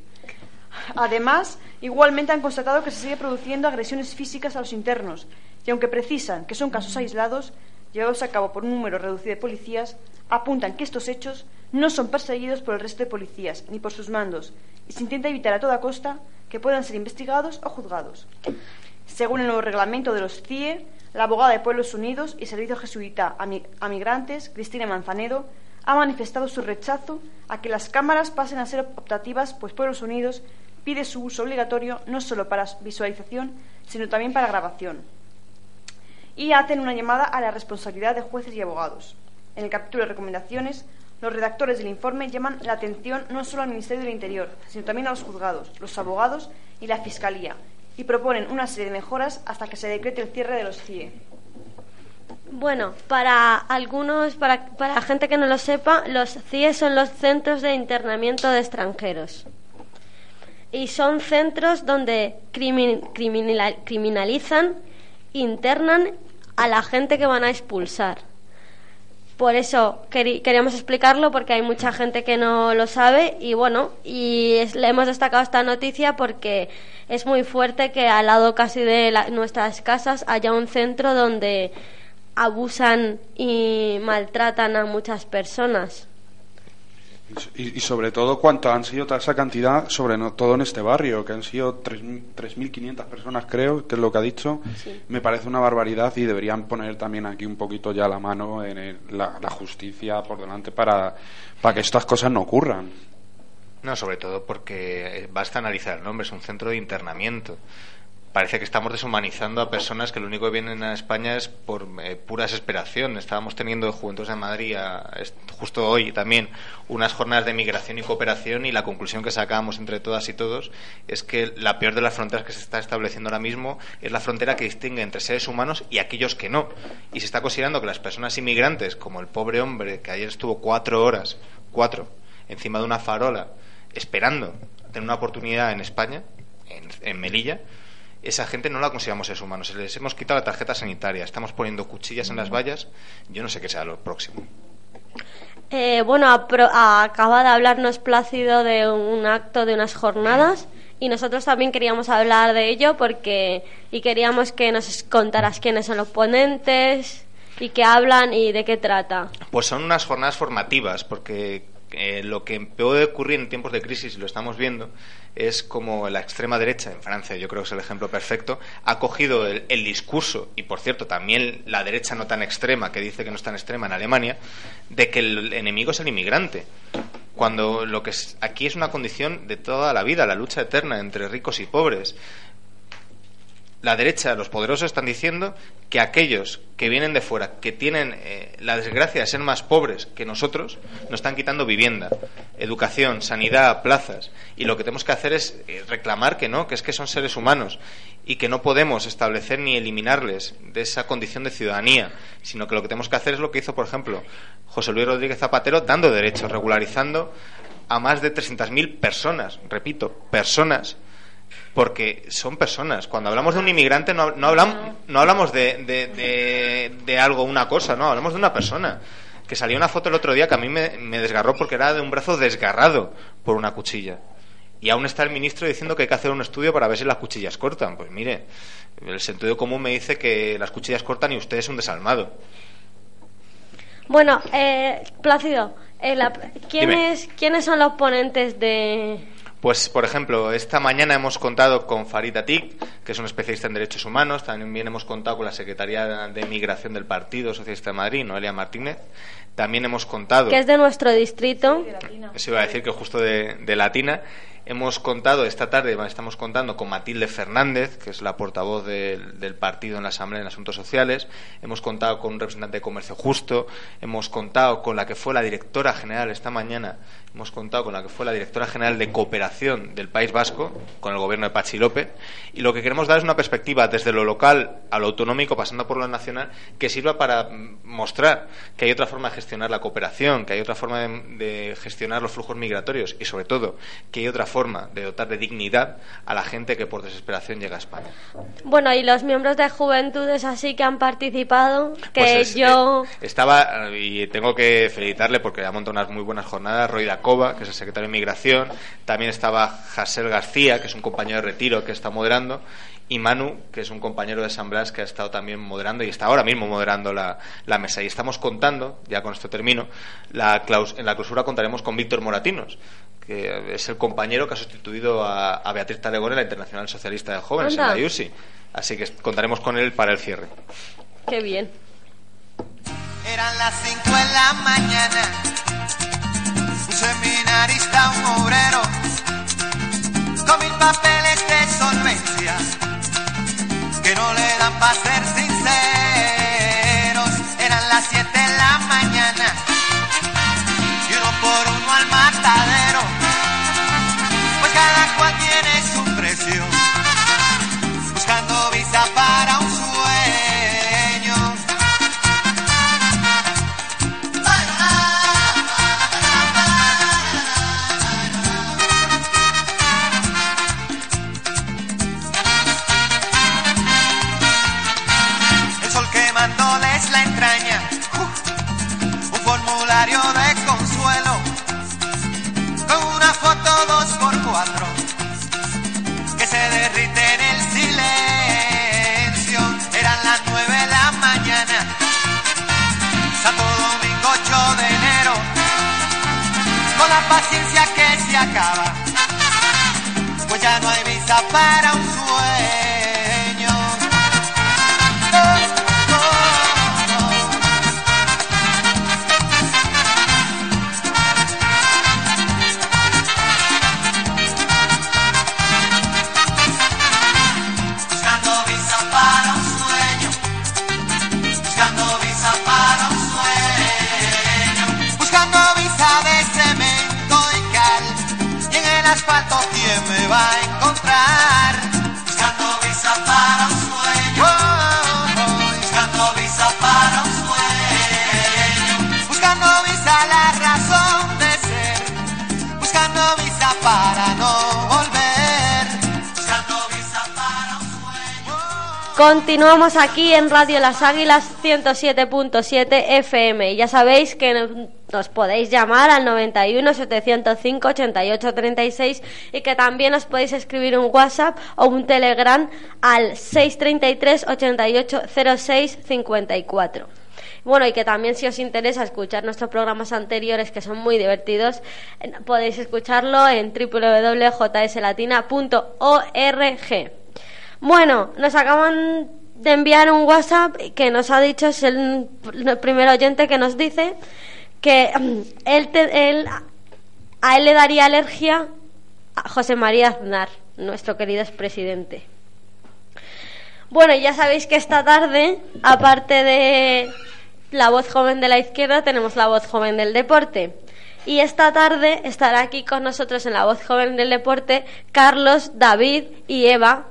Además, igualmente han constatado que se sigue produciendo agresiones físicas a los internos y aunque precisan que son casos aislados, llevados a cabo por un número reducido de policías, apuntan que estos hechos no son perseguidos por el resto de policías ni por sus mandos y se intenta evitar a toda costa que puedan ser investigados o juzgados. Según el nuevo reglamento de los CIE, la abogada de Pueblos Unidos y Servicio Jesuita a, mi- a Migrantes, Cristina Manzanedo, ha manifestado su rechazo a que las cámaras pasen a ser optativas, pues Pueblos Unidos pide su uso obligatorio no solo para visualización, sino también para grabación. Y hacen una llamada a la responsabilidad de jueces y abogados. En el capítulo de recomendaciones, los redactores del informe llaman la atención no solo al Ministerio del Interior, sino también a los juzgados, los abogados y la Fiscalía, y proponen una serie de mejoras hasta que se decrete el cierre de los CIE. Bueno, para algunos, para, para gente que no lo sepa, los CIE son los centros de internamiento de extranjeros. Y son centros donde crimin- criminal- criminalizan, internan a la gente que van a expulsar. Por eso queríamos explicarlo porque hay mucha gente que no lo sabe y bueno, y le hemos destacado esta noticia porque es muy fuerte que al lado casi de nuestras casas haya un centro donde abusan y maltratan a muchas personas. Y, y sobre todo, ¿cuánto han sido toda esa cantidad, sobre no- todo en este barrio? Que han sido 3.000 3.500 personas, creo, que es lo que ha dicho. Me parece una barbaridad y deberían poner también aquí un poquito ya la mano en el- la, la justicia por delante para, para que estas cosas no ocurran. No, sobre todo porque eh, basta analizar el nombre, es un centro de internamiento. Parece que estamos deshumanizando a personas que lo único que vienen a España es por eh, pura desesperación. Estábamos teniendo de Juventud de Madrid a- justo hoy también unas jornadas de migración y cooperación y la conclusión que sacamos entre todas y todos es que la peor de las fronteras que se está estableciendo ahora mismo es la frontera que distingue entre seres humanos y aquellos que no. Y se está considerando que las personas inmigrantes, como el pobre hombre que ayer estuvo cuatro horas, cuatro, encima de una farola, esperando tener una oportunidad en España, en Melilla, esa gente no la consideramos seres humanos. Les hemos quitado la tarjeta sanitaria, estamos poniendo cuchillas en las vallas. Yo no sé qué será lo próximo. Eh, bueno, acaba de hablarnos Plácido de un acto de unas jornadas y nosotros también queríamos hablar de ello porque y queríamos que nos contaras quiénes son los ponentes y qué hablan y de qué trata. Pues son unas jornadas formativas, porque eh, lo que puede ocurrir en tiempos de crisis, y lo estamos viendo, es como la extrema derecha, en Francia yo creo que es el ejemplo perfecto, ha cogido el, el discurso, y por cierto también la derecha no tan extrema, que dice que no es tan extrema en Alemania, de que el enemigo es el inmigrante. Cuando lo que es, aquí es una condición de toda la vida, la lucha eterna entre ricos y pobres la derecha, los poderosos están diciendo que aquellos que vienen de fuera, que tienen eh, la desgracia de ser más pobres que nosotros, nos están quitando vivienda, educación, sanidad, plazas. Y lo que tenemos que hacer es eh, reclamar que no, que es que son seres humanos y que no podemos establecer ni eliminarles de esa condición de ciudadanía, sino que lo que tenemos que hacer es lo que hizo, por ejemplo, José Luis Rodríguez Zapatero, dando derechos, regularizando a más de 300.000 personas, repito, personas porque son personas. Cuando hablamos de un inmigrante no, no hablamos, no hablamos de, de, de- de algo, una cosa, no, hablamos de una persona. Que salió una foto el otro día que a mí me, me desgarró porque era de un brazo desgarrado por una cuchilla. Y aún está el ministro diciendo que hay que hacer un estudio para ver si las cuchillas cortan. Pues mire, el sentido común me dice que las cuchillas cortan y usted es un desalmado. Bueno, eh, Plácido, eh, la- Dime. ¿quiénes, ¿quiénes son los ponentes de...? Pues, por ejemplo, esta mañana hemos contado con Farid Atik, que es un especialista en derechos humanos. También hemos contado con la Secretaría de Migración del Partido Socialista de Madrid, Noelia Martínez. También hemos contado. que es de nuestro distrito. Eso iba a decir que justo de, de Latina. Hemos contado esta tarde, estamos contando con Matilde Fernández, que es la portavoz del, partido en la Asamblea en Asuntos Sociales. Hemos contado con un representante de Comercio Justo. Hemos contado con la que fue la directora general esta mañana. Hemos contado con la que fue la directora general de Cooperación del País Vasco, con el gobierno de Pachi López. Y lo que queremos dar es una perspectiva desde lo local a lo autonómico, pasando por lo nacional, que sirva para mm, mostrar que hay otra forma de gestionar la cooperación, que hay otra forma de, de gestionar los flujos migratorios y, sobre todo, que hay otra forma de dotar de dignidad a la gente que por desesperación llega a España. Bueno, y los miembros de juventudes así que han participado, que Pues es- yo... eh, estaba, y tengo que felicitarle porque ha montado unas muy buenas jornadas, Roy Dacova, que es el secretario de Migración, también estaba Jasel García, que es un compañero de retiro que está moderando, y Manu, que es un compañero de San Blas que ha estado también moderando y está ahora mismo moderando la, la mesa. Y estamos contando, ya con esto termino, la claus- en la clausura contaremos con Víctor Moratinos, que es el compañero que ha sustituido a, a Beatriz Talegón en la Internacional Socialista de Jóvenes, Anda. en la IUSI. Así que contaremos con él para el cierre. Qué bien. Eran las 5 de la mañana. Un seminarista, un obrero, con mil papeles de solvencia, que no le dan para ser sinceros. Eran las 7 de la mañana, y uno por uno al matadero, escapar. Visa para un sueño. Oh. Buscando visa para un sueño. Buscando visa para un sueño. Buscando visa de cemento y cal. Y en el asfalto, ¿quién me va Continuamos aquí en Radio Las Águilas 107.7 FM. Ya sabéis que nos, nos podéis llamar al 91 705 88 36 y que también os podéis escribir un WhatsApp o un Telegram al 633 88 06 54. Bueno, y que también si os interesa escuchar nuestros programas anteriores que son muy divertidos, eh, podéis escucharlo en www.jslatina.org. Bueno, nos acaban de enviar un WhatsApp que nos ha dicho, es el, primer oyente que nos dice que él, te- a él le daría alergia a José María Aznar, nuestro querido expresidente. Bueno, ya sabéis que esta tarde, aparte de la voz joven de la izquierda, tenemos la voz joven del deporte. Y esta tarde estará aquí con nosotros en la voz joven del deporte Carlos, David y Eva,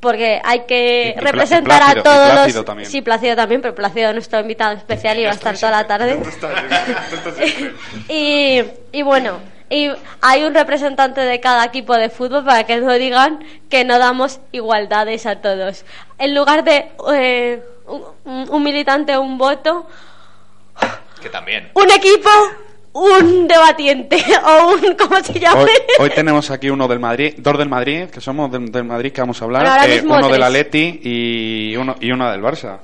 porque hay que Y- y Pla- representar Plácido- a todos Plácido los... también. Sí, Plácido también, pero Plácido es nuestro invitado especial y va a estar toda la tarde. y, y bueno, y hay un representante de cada equipo de fútbol para que no digan que no damos igualdades a todos. En lugar de eh, un, un militante un voto, Que también. un equipo, un debatiente o un ¿cómo se llama? Hoy, hoy tenemos aquí uno del Madrid, dos del Madrid, que somos del, del Madrid que vamos a hablar, eh, mismo uno del tres. Atleti y uno y una del Barça.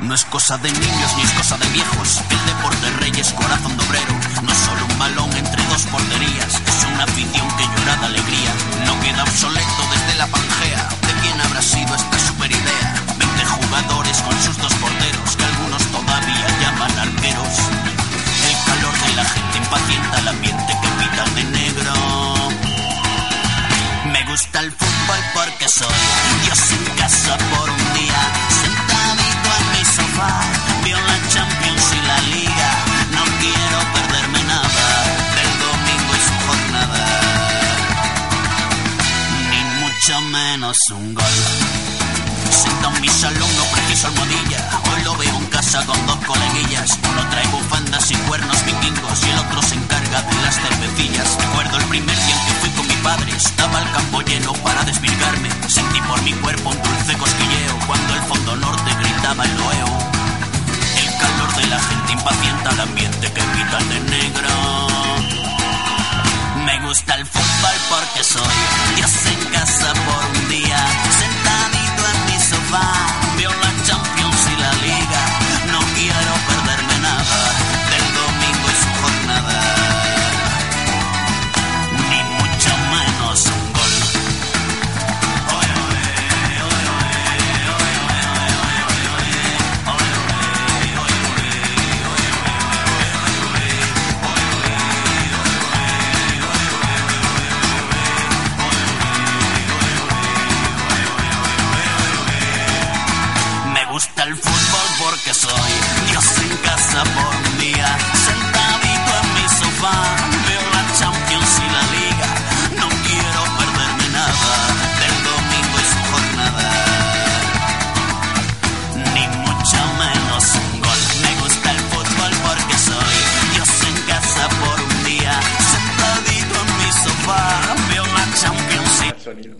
No es cosa de niños ni es cosa de viejos. El deporte rey es corazón de obrero. No es solo un balón entre dos porterías. Es una afición que llora de alegría. No queda obsoleto desde impacienta el ambiente que pitan de negro. Me gusta el fútbol porque soy Dios en casa por un día, sentadito en mi sofá, veo la Champions y la Liga. No quiero perderme nada del domingo y su jornada, ni mucho menos un gol. Sentado en mi salón no preciso almohadilla casa con dos coleguillas. Uno trae bufandas y cuernos vikingos Y el otro se encarga de las cervecillas. Recuerdo el primer día en que fui con mi padre. Estaba el campo lleno para desvirgarme. Sentí por mi cuerpo un dulce cosquilleo Cuando el fondo norte gritaba el loeo El calor de la gente impacienta el ambiente que pitan de negro. Me gusta el fútbol porque soy Dios en casa por un día,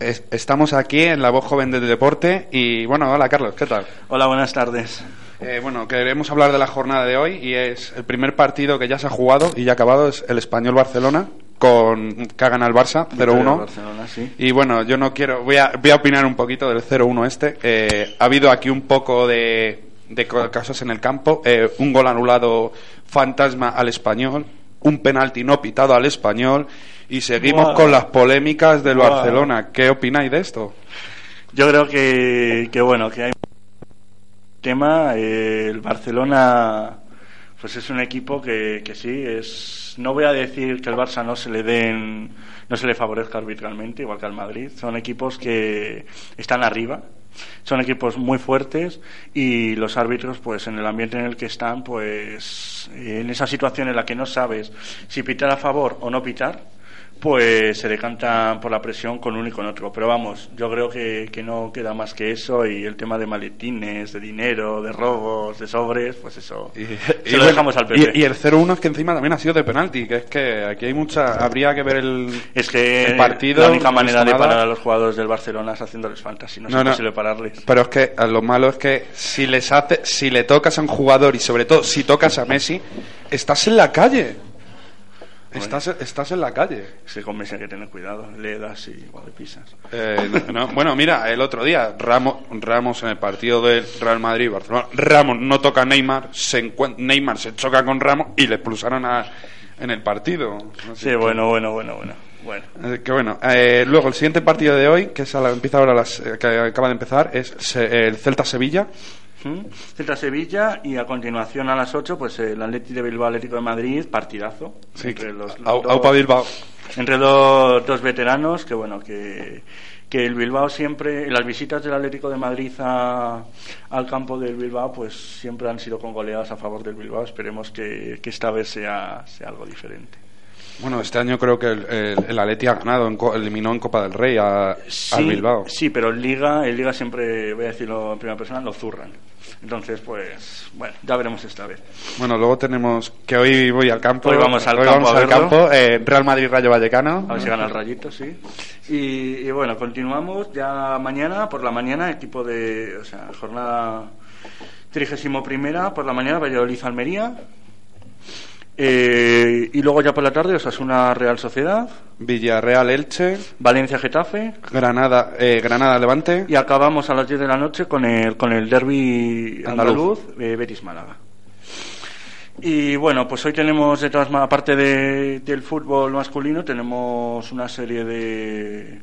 es- estamos aquí en la voz joven del deporte y bueno, hola Carlos, ¿qué tal? Hola, buenas tardes. Eh, bueno, queremos hablar de la jornada de hoy y es el primer partido que ya se ha jugado y ya ha acabado, es el Español Barcelona con que ha ganado el Barça Victoria del 0-1. Barcelona, sí. Y bueno, yo no quiero, voy a, voy a opinar un poquito del 0-1 este. Eh, ha habido aquí un poco de, de en el campo, eh, un gol anulado fantasma al español, un penalti no pitado al español y seguimos con las polémicas del. Barcelona. ¿Qué opináis de esto? Yo creo que, que bueno, que hay tema. eh, el Barcelona, pues es un equipo que, que sí, es. No voy a decir que el Barça no se le den, no se le favorezca arbitralmente, igual que al Madrid. Son equipos que están arriba. Son equipos muy fuertes y los árbitros, pues en el ambiente en el que están, pues en esa situación en la que no sabes si pitar a favor o no pitar, pues se decantan por la presión con uno y con otro. Pero vamos, yo creo que, que no queda más que eso y el tema de maletines, de dinero, de robos, de sobres, pues eso Y, se y lo bueno, dejamos al PP. y- y el 0-1 es que encima también ha sido de penalti, que es que aquí hay mucha. Habría que ver el, es que el partido. la única no manera de parar a los jugadores del Barcelona es haciéndoles falta, si no, No, es no. imposible pararles. Pero es que lo malo es que si les hace, si le tocas a un jugador y sobre todo si tocas a Messi, estás en la calle. Estás, estás en la calle. Es que con Messi hay que tener cuidado, le das y igual le pisas. Eh, no, no. Bueno, mira, el otro día Ramos, Ramos en el partido del Real Madrid Barcelona, Ramos no toca a Neymar, se Neymar se choca con Ramos y le expulsaron a- en el partido. Sí, bueno, bueno, bueno, bueno. Bueno, Eh, que bueno, eh, luego el siguiente partido de hoy, que es a la- empieza ahora las, que acaba de empezar, es se- el Celta Sevilla. ¿Mm? Celta Sevilla y a continuación a las 8 pues el Atlético de Bilbao Atlético de Madrid partidazo Sí, entre los, los Au- dos- Bilbao. entre los dos veteranos que bueno que, que el Bilbao siempre las visitas del Atlético de Madrid a- al campo del Bilbao pues siempre han sido con goleadas a favor del Bilbao esperemos que, que esta vez sea, sea algo diferente Bueno, este año creo que el, el, el Atleti ha ganado, en eliminó en Copa del Rey a, sí, al Bilbao. sí pero en Liga en Liga siempre voy a decirlo en primera persona lo zurran entonces pues bueno ya veremos esta vez Bueno, luego tenemos que hoy voy al campo. Hoy vamos al hoy campo vamos a al campo, eh, Real Madrid Rayo Vallecano. A ver si gana el rayito, sí. Y, y bueno, continuamos ya mañana, por la mañana, equipo de, o sea, jornada 31 primera, por la mañana, Valladolid Almería. Eh, y luego ya por la tarde, Osasuna Real Sociedad, Villarreal Elche, Valencia Getafe. Granada eh, Granada Levante. Y acabamos a las 10 de la noche con el, con el derby Andaluz. andaluz, eh, Betis Málaga. Y bueno, pues hoy tenemos, de todas aparte de- del fútbol masculino, tenemos una serie de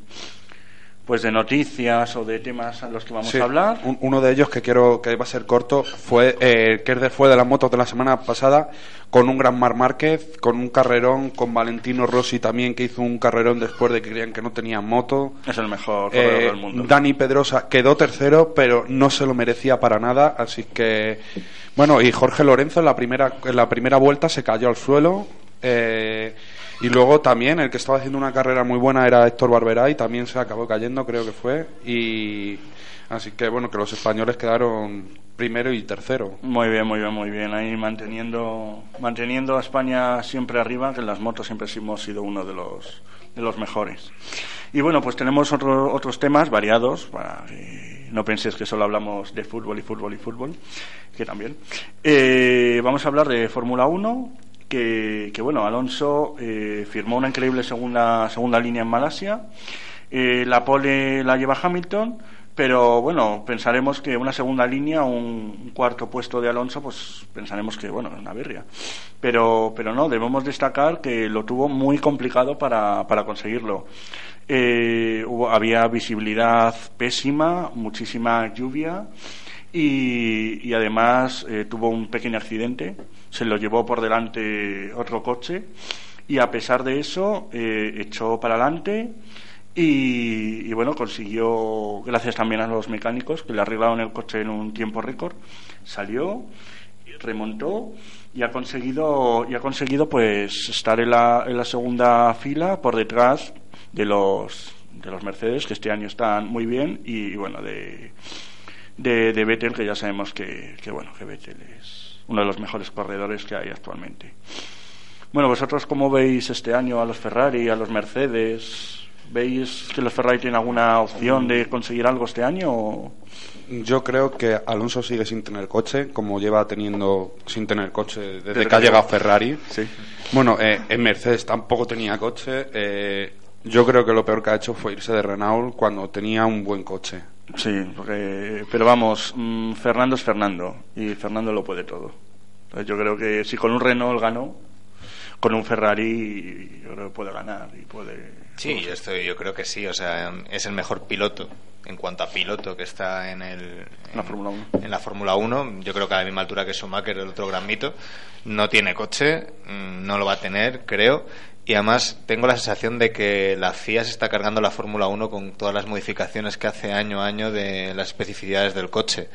pues de noticias o de temas a los que vamos Sí, a hablar. un- uno de ellos que quiero que va a ser corto fue eh, que fue de las motos de la semana pasada con un gran Mar Márquez, con un carrerón, con Valentino Rossi también que hizo un carrerón después de que creían que no tenían moto. Es el mejor corredor Eh, del mundo. Dani Pedrosa quedó tercero, pero no se lo merecía para nada, así que bueno, y Jorge Lorenzo en la primera en la primera vuelta se cayó al suelo. eh, y luego también el que estaba haciendo una carrera muy buena era Héctor Barberá y también se acabó cayendo, creo que fue. Y así que bueno, que los españoles quedaron primero y tercero. Muy bien, muy bien, muy bien. Ahí manteniendo, manteniendo a España siempre arriba, que en las motos siempre hemos sido uno de los, de los mejores. Y bueno, pues tenemos otro- otros temas variados, para no penséis que solo hablamos de fútbol y fútbol y fútbol, que también. Eh, vamos a hablar de Fórmula 1, que, bueno, Alonso eh, firmó una increíble segunda, segunda línea en Malasia. Eh, la pole la lleva Hamilton, pero bueno, pensaremos que una segunda línea, un, un cuarto puesto de Alonso, pues pensaremos que, bueno, es una birria. Pero, pero no, debemos destacar que lo tuvo muy complicado para, para conseguirlo. Eh, hubo- había visibilidad pésima, muchísima lluvia y, además eh, tuvo un pequeño accidente, se lo llevó por delante otro coche y a pesar de eso eh, echó para adelante y, y, bueno, consiguió, gracias también a los mecánicos que le arreglaron el coche en un tiempo récord, salió, remontó y ha conseguido, y ha conseguido pues estar en la, en la segunda fila por detrás de los, de los Mercedes que este año están muy bien y bueno, de, de, de Vettel que ya sabemos que, que bueno, que Vettel es uno de los mejores corredores que hay actualmente. Bueno, vosotros cómo veis este año a los Ferrari, a los Mercedes, ¿Veis que los Ferrari tienen alguna opción de conseguir algo este año? o- Yo creo que Alonso sigue sin tener coche, como lleva teniendo sin tener coche desde, que ha llegado. Ferrari. Sí. Bueno, eh, en Mercedes tampoco tenía coche. eh, yo creo que lo peor que ha hecho fue irse de Renault cuando tenía un buen coche. Sí, porque- pero vamos, mm, Fernando es Fernando y Fernando lo puede todo. Entonces yo creo que si con un Renault ganó, con un Ferrari yo creo que puede ganar y puede... Sí, yo, estoy, yo creo que sí. O sea, es el mejor piloto en cuanto a piloto que está en el La Fórmula 1. en la Fórmula 1. Yo creo que a la misma altura que Schumacher, el otro gran mito. No tiene coche, mm, no lo va a tener, creo. Y además tengo la sensación de que la FIA se está cargando la Fórmula 1 con todas las modificaciones que hace año a año de las especificidades del coche.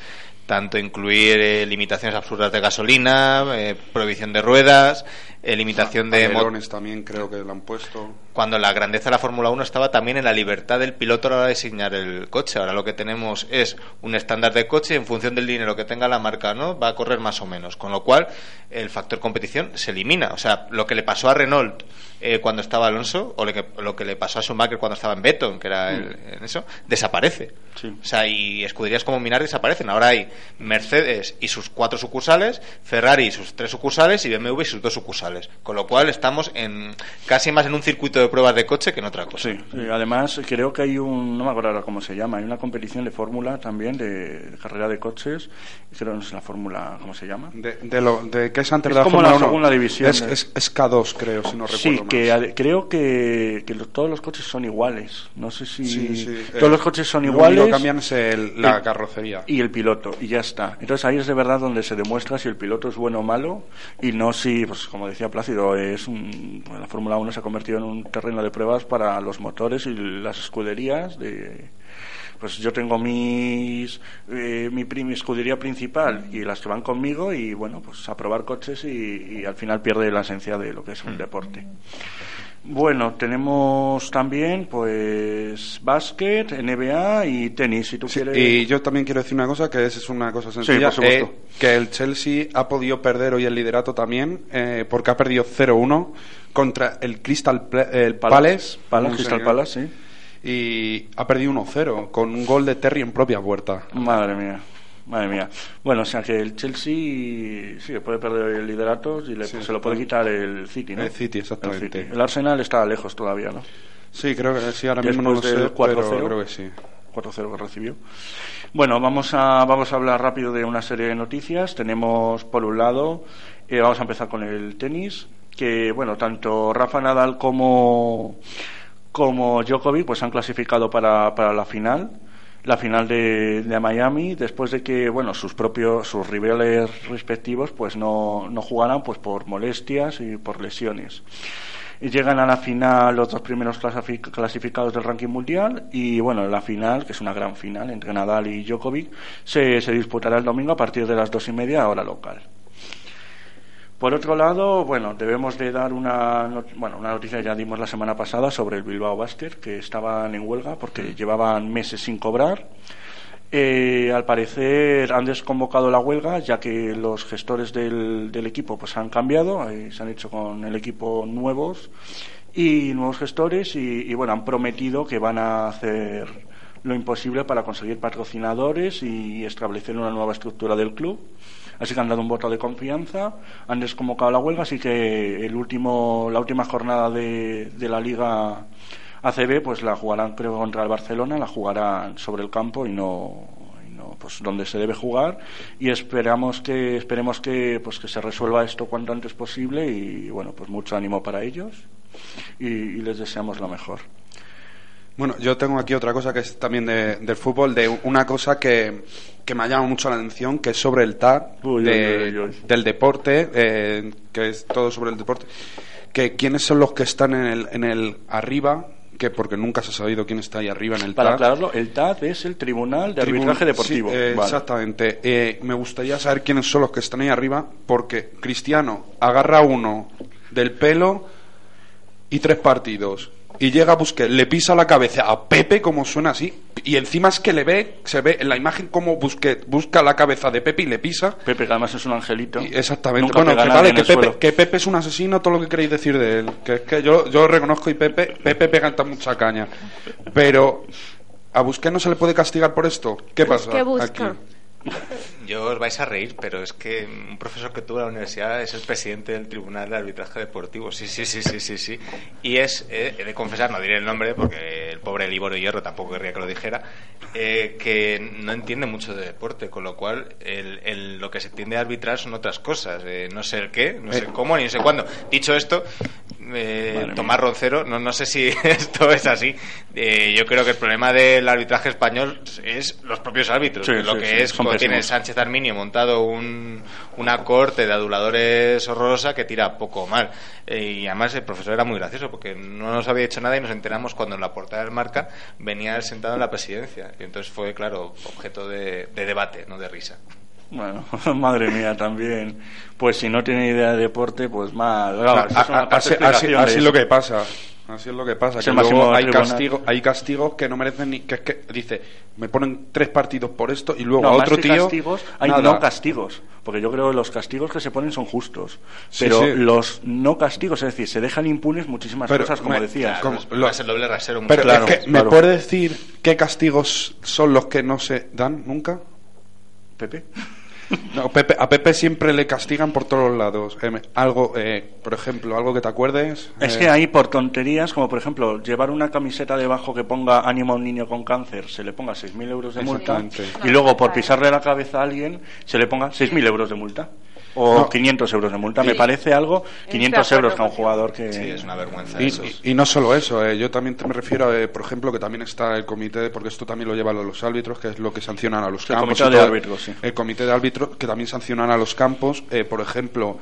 Tanto incluir eh, limitaciones absurdas de gasolina, eh, prohibición de ruedas, eh, limitación de también creo que lo han puesto. cuando la grandeza de la Fórmula 1 estaba también en la libertad del piloto a la hora de diseñar el coche. Ahora lo que tenemos es un estándar de coche y en función del dinero que tenga la marca, ¿no? Va a correr más o menos. Con lo cual, el factor competición se elimina. O sea, lo que le pasó a Renault eh, cuando estaba Alonso, o lo que, lo que le pasó a Schumacher cuando estaba en Benetton, que era el- en eso, desaparece. Sí. O sea, y escuderías como Minardi desaparecen. Ahora hay Mercedes y sus cuatro sucursales, Ferrari y sus tres sucursales y BMW y sus dos sucursales. Con lo cual estamos en casi más en un circuito de pruebas de coche que en otra cosa. Sí, sí, además creo que hay un, no me acuerdo ahora cómo se llama, hay una competición de fórmula también, de, de carrera de coches, creo que no es la fórmula, ¿cómo se llama? De, de lo, de que es antes Es de la como Fórmula la 1. segunda división Es, de- es- es K2, creo, si no recuerdo Sí, que creo que, que lo- todos los coches son iguales. No sé si Sí, sí, todos eh, los coches son lo iguales. único que cambian es el- la el- carrocería. y el piloto y ya está. Entonces ahí es de verdad donde se demuestra si el piloto es bueno o malo y no si, pues como decía Plácido, es un, la Fórmula 1 se ha convertido en un terreno de pruebas para los motores y las escuderías de pues yo tengo mis eh, mi, mi escudería principal y las que van conmigo y bueno pues a probar coches y, y al final pierde la esencia de lo que es un deporte bueno tenemos también pues básquet NBA y tenis si tú Sí, quieres y yo también quiero decir una cosa, que es, es una cosa sencilla, por supuesto. eh, que el Chelsea ha podido perder hoy el liderato también, eh, porque ha perdido 0-1 contra el Crystal Pla- el Palace, Crystal Palace, sí. y ha perdido 1-0 con un gol de Terry en propia puerta. Madre mía, madre mía. Bueno, o sea que el Chelsea sí que puede perder el liderato y le- Sí, se lo puede quitar el City, ¿no? El City, exactamente. El, City. El Arsenal está lejos todavía, ¿no? Sí, creo que sí, ahora mismo no lo Después sé, del pero 4-0. creo que sí. 4-0 que recibió. Bueno, vamos a, vamos a hablar rápido de una serie de noticias. Tenemos, por un lado, eh, vamos a empezar con el tenis, que, bueno, tanto Rafa Nadal como, como Djokovic pues han clasificado para, para la final la final de, Miami después de que bueno sus propios sus rivales respectivos pues no, no jugaran pues por molestias y por lesiones. Llegan a la final los dos primeros clasifi- clasificados del ranking mundial y bueno la final que es una gran final entre Nadal y Djokovic se, se disputará el domingo a partir de las dos y media hora local por otro lado, bueno, debemos de dar una, not- bueno, una noticia que ya dimos la semana pasada sobre el Bilbao Basket, que estaban en huelga porque llevaban meses sin cobrar. Eh, al parecer han desconvocado la huelga ya que los gestores del, del equipo pues han cambiado, eh, se han hecho con el equipo nuevos y nuevos gestores y, y, bueno han prometido que van a hacer lo imposible para conseguir patrocinadores y establecer una nueva estructura del club. Así que han dado un voto de confianza, han desconvocado la huelga, así que el último, la última jornada de, la Liga ACB pues la jugarán creo contra el Barcelona, la jugarán sobre el campo y no, y no, pues donde se debe jugar y esperamos que esperemos que pues que se resuelva esto cuanto antes posible y bueno pues mucho ánimo para ellos y les deseamos lo mejor. Bueno, yo tengo aquí otra cosa que es también de- del fútbol, de una cosa que, que me ha llamado mucho la atención, que es sobre el TAR Uy, de- del deporte, eh, que es todo sobre el deporte, que quiénes son los que están en el, en el arriba, que porque nunca se ha sabido quién está ahí arriba en el Para TAR. aclararlo, el TAD es el Tribunal de Tribun- Arbitraje Deportivo. sí, eh, Vale. Exactamente. Eh, me gustaría saber quiénes son los que están ahí arriba, porque Cristiano agarra uno del pelo y tres partidos. Y llega Busquets, le pisa la cabeza a Pepe, como suena así, Y encima es que le ve, se ve en la imagen como busque, busca la cabeza de Pepe y le pisa. Pepe, que además es un angelito. Y exactamente. Nunca bueno, que vale, que Pepe, que Pepe es un asesino, todo lo que queréis decir de él. Que es que yo, yo lo reconozco y Pepe, Pepe pega esta mucha caña. Pero, ¿a Busquets no se le puede castigar por esto? ¿Qué pasa? ¿Qué busca? aquí? Yo os vais a reír, pero es que un profesor que tuve en la universidad es el presidente del Tribunal de Arbitraje Deportivo. Sí, sí, sí, sí, sí, sí. Y es, eh, he de confesar, no diré el nombre porque el pobre Liboro Hierro tampoco querría que lo dijera, eh, que no entiende mucho de deporte, con lo cual el, el- lo que se tiende a arbitrar son otras cosas. eh, no sé el qué, no sé Eh. cómo, ni no sé cuándo. Dicho esto, eh, Tomás Roncero, no, no sé si esto es así. Eh, yo creo que el problema del arbitraje español es los propios árbitros. Sí, que lo que es tiene. Sánchez Arminio montado un- una corte de aduladores horrorosa que tira poco mal. Eh, y además el profesor era muy gracioso porque no nos había hecho nada y nos enteramos cuando en la portada del marca venía él sentado en la presidencia. Y entonces fue, claro, objeto de, de debate, no de risa. Bueno, madre mía, también. Pues si no tiene idea de deporte, pues mal. Claro, A- eso es una a- parte así, es lo que pasa. Así es lo que pasa. Es que el luego máximo hay, castigo, hay castigos que no merecen ni. Que es que dice, me ponen tres partidos por esto y luego No, a más otro que tío. castigos, hay nada. no castigos. Porque yo creo que los castigos que se ponen son justos. Sí, pero sí. los no castigos, es decir, se dejan impunes muchísimas Pero cosas, como me- decías. Como- Claro, lo- es el doble rasero. muchas Pero Claro, es que, ¿me puedes decir qué castigos son los que no se dan nunca? Pepe. No, Pepe, a Pepe siempre le castigan por todos lados. Eh, me- algo, eh, por ejemplo, algo que te acuerdes. Es eh, que ahí por tonterías, como por ejemplo, llevar una camiseta debajo que ponga ánimo a un niño con cáncer, se le ponga 6.000 euros de multa. Y luego por pisarle la cabeza a alguien, se le ponga 6.000 euros de multa. O No. 500 euros de multa. Me parece algo, 500 de acuerdo euros a un jugador que... Sí, es una vergüenza. Y, eso. y- y no solo eso, eh, yo también te me refiero, a, eh, por ejemplo, que también está el comité, porque esto también lo llevan los árbitros, que es lo que sancionan a los El campos. comité de árbitros, sí. El comité de árbitros, que también sancionan a los campos. eh, por ejemplo,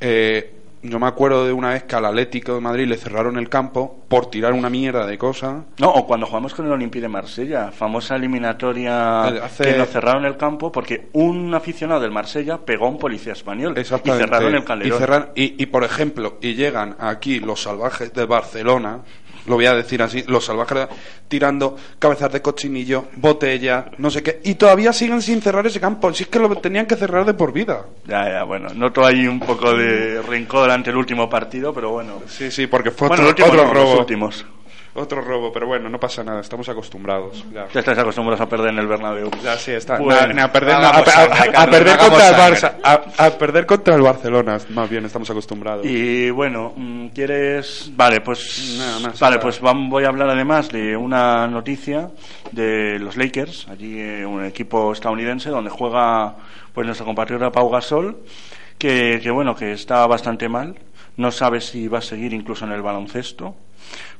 eh, yo me acuerdo de una vez que al Atlético de Madrid le cerraron el campo por tirar una mierda de cosa. No, o cuando jugamos con el Olympique de Marsella, famosa eliminatoria hace- que nos cerraron el campo porque un aficionado del Marsella pegó a un policía español y Exactamente. cerraron el Calderón. Y, y- y, por ejemplo, y llegan aquí los salvajes de Barcelona, lo voy a decir así, los salvajes tirando cabezas de cochinillo, botella, no sé qué, y todavía siguen sin cerrar ese campo. Si es que lo tenían que cerrar de por vida. Ya, ya, bueno, noto ahí un poco de rencor ante el último partido, pero bueno. Sí, sí, porque fue bueno, otro, el último otro no, los últimos. Otro robo, pero bueno, no pasa nada, estamos acostumbrados. Ya, Ya estáis acostumbrados a perder en el Bernabéu. Ya, sí, está. Bueno, na- a perder, a, perder contra el. Barça, a, perder contra el Barcelona, más bien, estamos acostumbrados. Y bueno, mm, ¿quieres...? Vale, pues... Nada más, vale, pues voy a hablar además de una noticia de los Lakers, allí eh, un equipo estadounidense donde juega pues nuestro compatriota Pau Gasol, que, que bueno, que está bastante mal, no sabe si va a seguir incluso en el baloncesto,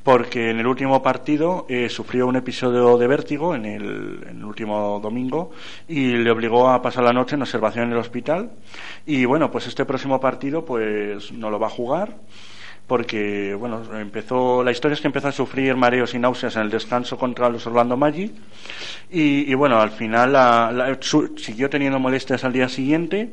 porque en el último partido eh, sufrió un episodio de vértigo en el, en el último domingo y le obligó a pasar la noche en observación en el hospital. Y bueno pues este próximo partido pues no lo va a jugar porque bueno empezó la historia es que empezó a sufrir mareos y náuseas en el descanso contra los Orlando Magic y, bueno al final la- siguió teniendo molestias al día siguiente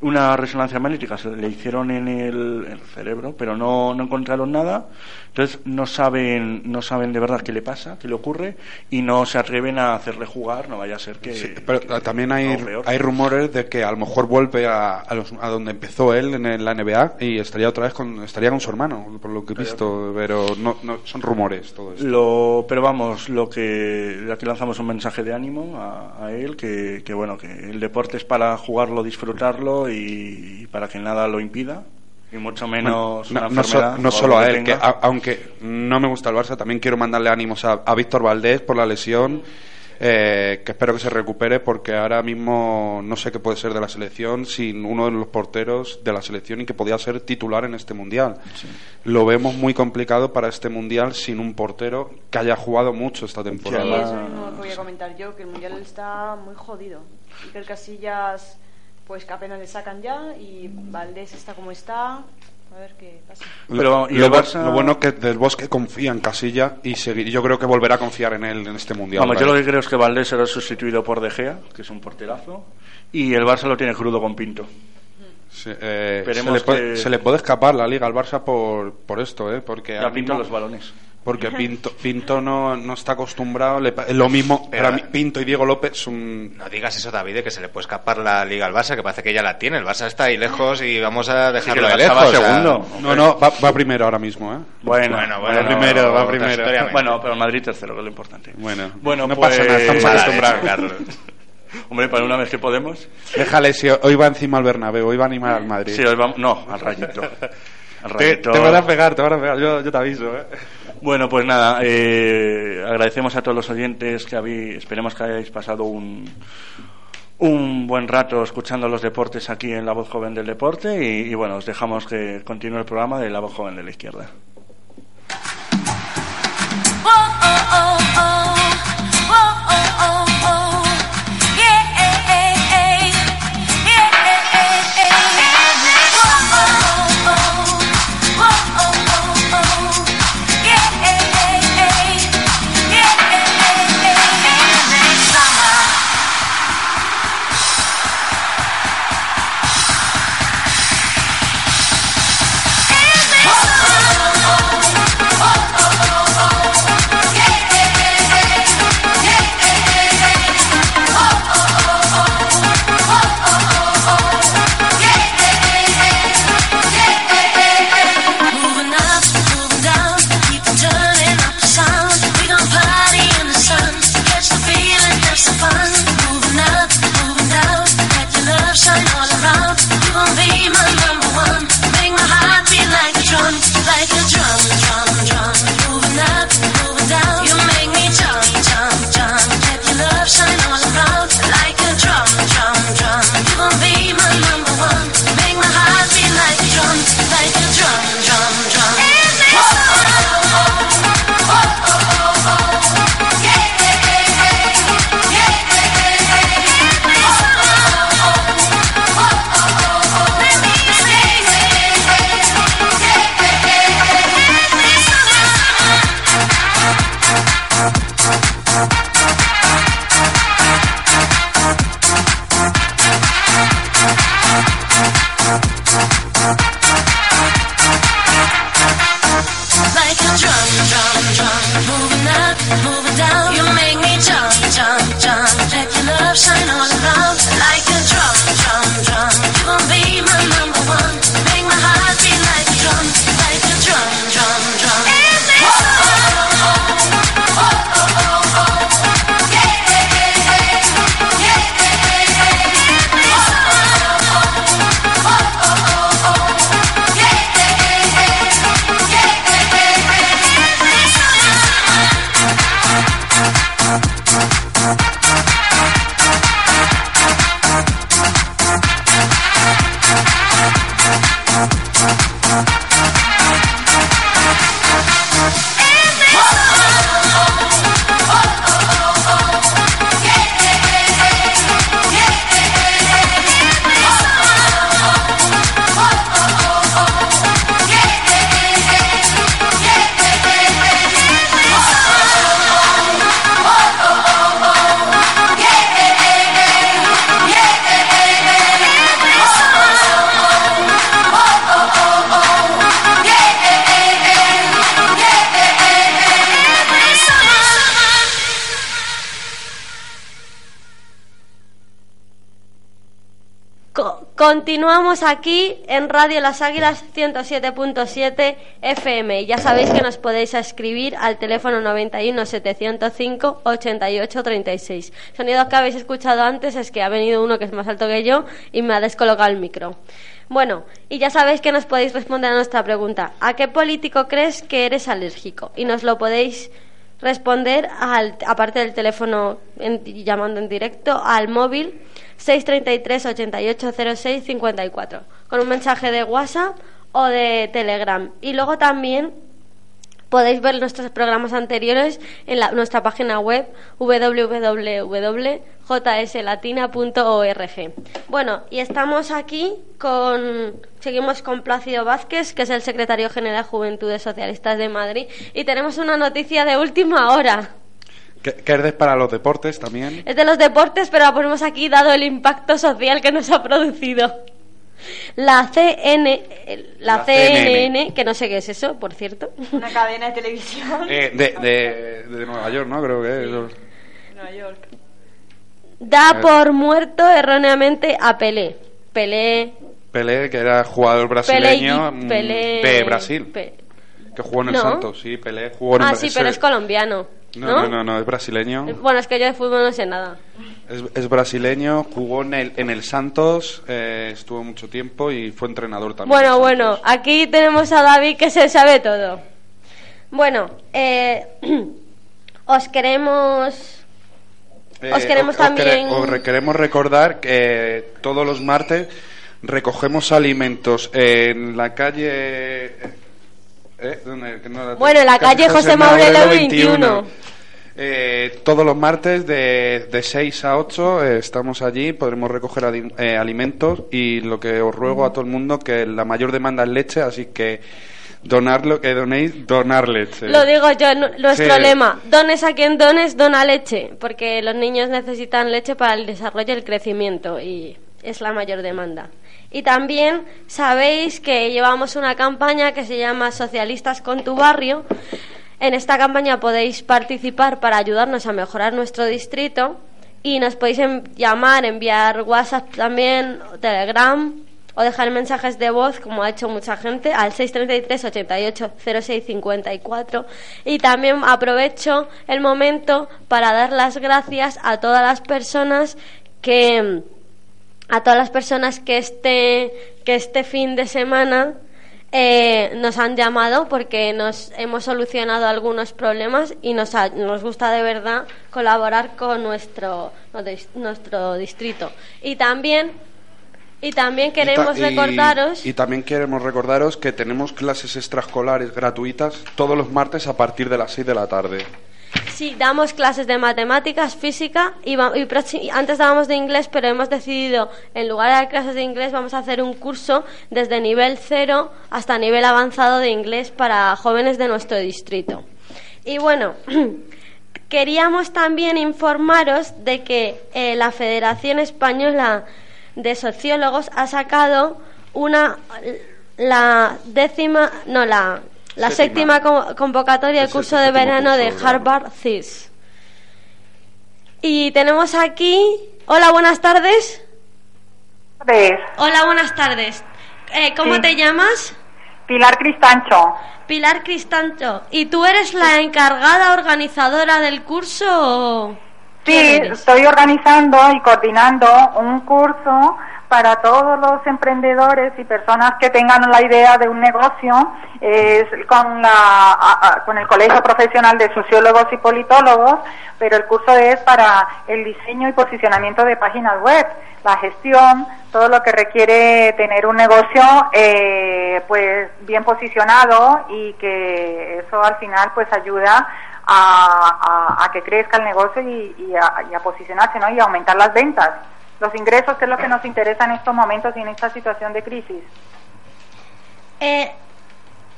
una resonancia magnética se le hicieron en el, cerebro pero no, no encontraron nada. Entonces no saben no saben de verdad qué le pasa qué le ocurre y no se atreven a hacerle jugar no vaya a ser que, Sí, pero que- también hay, no, hay rumores de que a lo mejor vuelve a, a, los- a donde empezó él en la NBA y estaría otra vez con estaría con su hermano por lo que he visto pero no, no son rumores todo esto. Lo, pero vamos, lo que aquí lanzamos un mensaje de ánimo a, a él, que, que bueno, que el deporte es para jugarlo, disfrutarlo y, y para que nada lo impida, y mucho menos Bueno, una no, no so- no solo a él, que a- aunque no me gusta el Barça, también quiero mandarle ánimos a, a Víctor Valdés por la lesión, eh, que espero que se recupere porque ahora mismo no sé qué puede ser de la selección sin uno de los porteros de la selección y que podía ser titular en este mundial. Lo vemos muy complicado para este mundial sin un portero que haya jugado mucho esta Sí, temporada. eso mismo voy a comentar yo, que el Mundial está muy jodido. Y que el Casillas, pues que apenas le sacan ya, y Valdés está como está. A ver qué pasa. Pero, ¿y lo, Barça? bueno es que Del Bosque confía en Casilla y seguir, yo creo que volverá a confiar en él en este mundial. Vamos, yo lo que creo es que Valdés será sustituido por De Gea, que es un porterazo, y el Barça lo tiene crudo con Pinto. Sí, eh, se, le puede, que- se le puede escapar la liga al Barça por, por esto, ¿eh? Porque Ya mismo- los balones. Porque Pinto, Pinto no, no está acostumbrado, le lo mismo, Pero- para mí, Pinto y Diego López son... No digas eso, David, de que se le puede escapar la liga al Barça, que parece que ya la tiene. El Barça está ahí lejos y vamos a dejarlo que de el Barça lejos. va o sea, segundo. No, no, va, va primero ahora mismo, ¿eh? Bueno, Bueno, bueno, bueno, primero, va primero. Bueno, pero Madrid tercero, que es lo importante. Bueno, bueno no pues, pasa nada, estamos Nada, acostumbrados. Carlos. Hombre, para una vez que podemos. Déjale, si hoy va encima al Bernabéu, hoy va a animar al Madrid. Sí, hoy vamos. No, al rayito. Al te, rayito. te van a pegar, te van a pegar, yo, yo te aviso, ¿eh? Bueno, pues nada, eh, agradecemos a todos los oyentes que habéis, esperemos que hayáis pasado un, un buen rato escuchando los deportes aquí en La Voz Joven del Deporte y, y bueno, os dejamos que continúe el programa de La Voz Joven de la Izquierda. Aquí en Radio Las Águilas 107.7 FM. Ya sabéis que nos podéis escribir al teléfono 91 705 88 36. Sonido que habéis escuchado antes es que ha venido uno que es más alto que yo y me ha descolocado el micro. Bueno, y ya sabéis que nos podéis responder a nuestra pregunta. ¿A qué político crees que eres alérgico? Y nos lo podéis responder al, aparte del teléfono llamando en directo al móvil 633 8806 54 con un mensaje de WhatsApp o de Telegram y luego también podéis ver nuestros programas anteriores en la- nuestra página web www.jslatina.org. Bueno, y estamos aquí con seguimos con Plácido Vázquez, que es el secretario general de Juventudes Socialistas de Madrid, y tenemos una noticia de última hora. Que, que es de para los deportes también. Es de los deportes, pero la ponemos aquí dado el impacto social que nos ha producido. La CN, la, La CNN, que no sé qué es eso, por cierto. Una cadena de televisión. Eh, de, de, de Nueva York, ¿no? Creo que es. Nueva York. Da Eh. por muerto erróneamente a Pelé. Pelé, Pelé, que era jugador brasileño Pelé, mm, Pelé de Brasil, Pe- que jugó en el No. Santos. Sí, Pelé jugó en Ah, sí, pero es colombiano. No, ¿no? no, no, no, es brasileño. Bueno, es que yo de fútbol no sé nada. Es, es brasileño, jugó en el, en el Santos, eh, estuvo mucho tiempo y fue entrenador también. Bueno, bueno, aquí tenemos a David que se sabe todo. Bueno, eh, os queremos... os queremos quere- también- os re- queremos recordar que todos los martes recogemos alimentos en la calle. ¿Eh? ¿Dónde? Que no- Bueno, en la calle José Maurelo 21. Eh, todos los martes de, de 6 a 8 eh, estamos allí, podremos recoger adi- eh, alimentos y lo que os ruego a todo el mundo que la mayor demanda es leche, así que donar lo que donéis, donar leche. Lo digo yo, nu- nuestro Sí. lema, dones a quien dones, dona leche, porque los niños necesitan leche para el desarrollo y el crecimiento y es la mayor demanda. Y también sabéis que llevamos una campaña que se llama Socialistas con tu barrio. En esta campaña podéis participar para ayudarnos a mejorar nuestro distrito y nos podéis llamar, enviar WhatsApp también, Telegram o dejar mensajes de voz, como ha hecho mucha gente, al 633 88 06 54. Y también aprovecho el momento para dar las gracias a todas las personas que a todas las personas que este que este fin de semana eh, nos han llamado porque nos hemos solucionado algunos problemas y nos, ha- nos gusta de verdad colaborar con nuestro nuestro distrito y también y también Y ta- queremos y- recordaros Y, también queremos recordaros que tenemos clases extraescolares gratuitas todos los martes a partir de las 6 de la tarde. Sí, damos clases de matemáticas, física y, y antes dábamos de inglés, pero hemos decidido, en lugar de dar clases de inglés, vamos a hacer un curso desde nivel cero hasta nivel avanzado de inglés para jóvenes de nuestro distrito. Y bueno, queríamos también informaros de que eh, la Federación Española de Sociólogos ha sacado una la décima, no la la Séptima. séptima co- convocatoria del curso de verano curso de. Harvard CIS. Y tenemos aquí. Hola, buenas tardes. Hola, buenas tardes. Eh, ¿Cómo Sí. te llamas? Pilar Cristancho. Pilar Cristancho. ¿Y tú eres la encargada organizadora del curso? o Sí, estoy organizando y coordinando un curso para todos los emprendedores y personas que tengan la idea de un negocio es con la con el Colegio Profesional de Sociólogos y Politólogos, pero el curso es para el diseño y posicionamiento de páginas web, la gestión, todo lo que requiere tener un negocio eh, pues bien posicionado y que eso al final pues ayuda a, a- que crezca el negocio y, y a, y a posicionarse ¿no? y aumentar las ventas. Los ingresos, que es lo que nos interesa en estos momentos y en esta situación de crisis. Eh,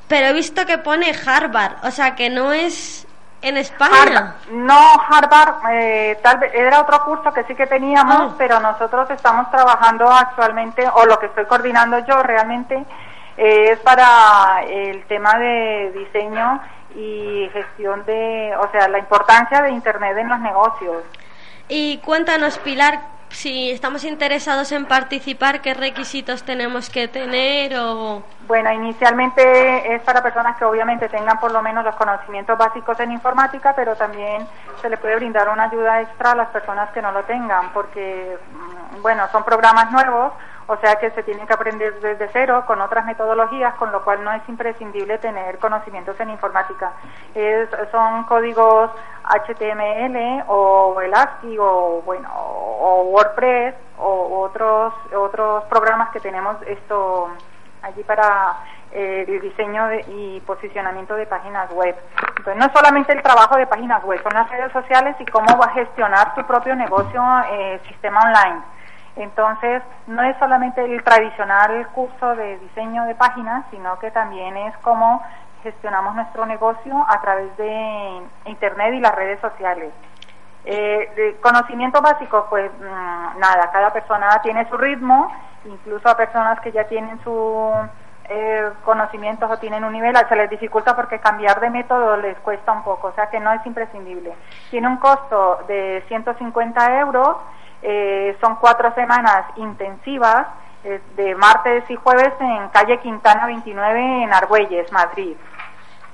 pero he visto que pone Harvard, o sea que no es en España. Harvard, no Harvard, eh, tal vez era otro curso que sí que teníamos, Ah. pero nosotros estamos trabajando actualmente, o lo que estoy coordinando yo realmente, eh, es para el tema de diseño y gestión de, o sea, la importancia de Internet en los negocios. Y cuéntanos, Pilar, si estamos interesados en participar, ¿qué requisitos tenemos que tener? O... Bueno, inicialmente es para personas que obviamente tengan por lo menos los conocimientos básicos en informática, pero también se le puede brindar una ayuda extra a las personas que no lo tengan, porque, mm, bueno, son programas nuevos, o sea que se tienen que aprender desde cero con otras metodologías, con lo cual no es imprescindible tener conocimientos en informática. Es- son códigos HTML o el ASCII o, bueno, o WordPress o otros, otros programas que tenemos esto allí para eh, el diseño de- y posicionamiento de páginas web. Entonces, no es solamente el trabajo de páginas web, son las redes sociales y cómo va a gestionar tu propio negocio, eh, sistema online. Entonces, no es solamente el tradicional curso de diseño de páginas, sino que también es cómo gestionamos nuestro negocio a través de Internet y las redes sociales. Eh, de conocimientos básicos, pues mm, nada, cada persona tiene su ritmo, incluso a personas que ya tienen su eh, conocimientos o tienen un nivel, se les dificulta porque cambiar de método les cuesta un poco, o sea que no es imprescindible. Tiene un costo de 150 euros, eh, son cuatro semanas intensivas, eh, de martes y jueves en calle Quintana 29 en Argüelles, Madrid.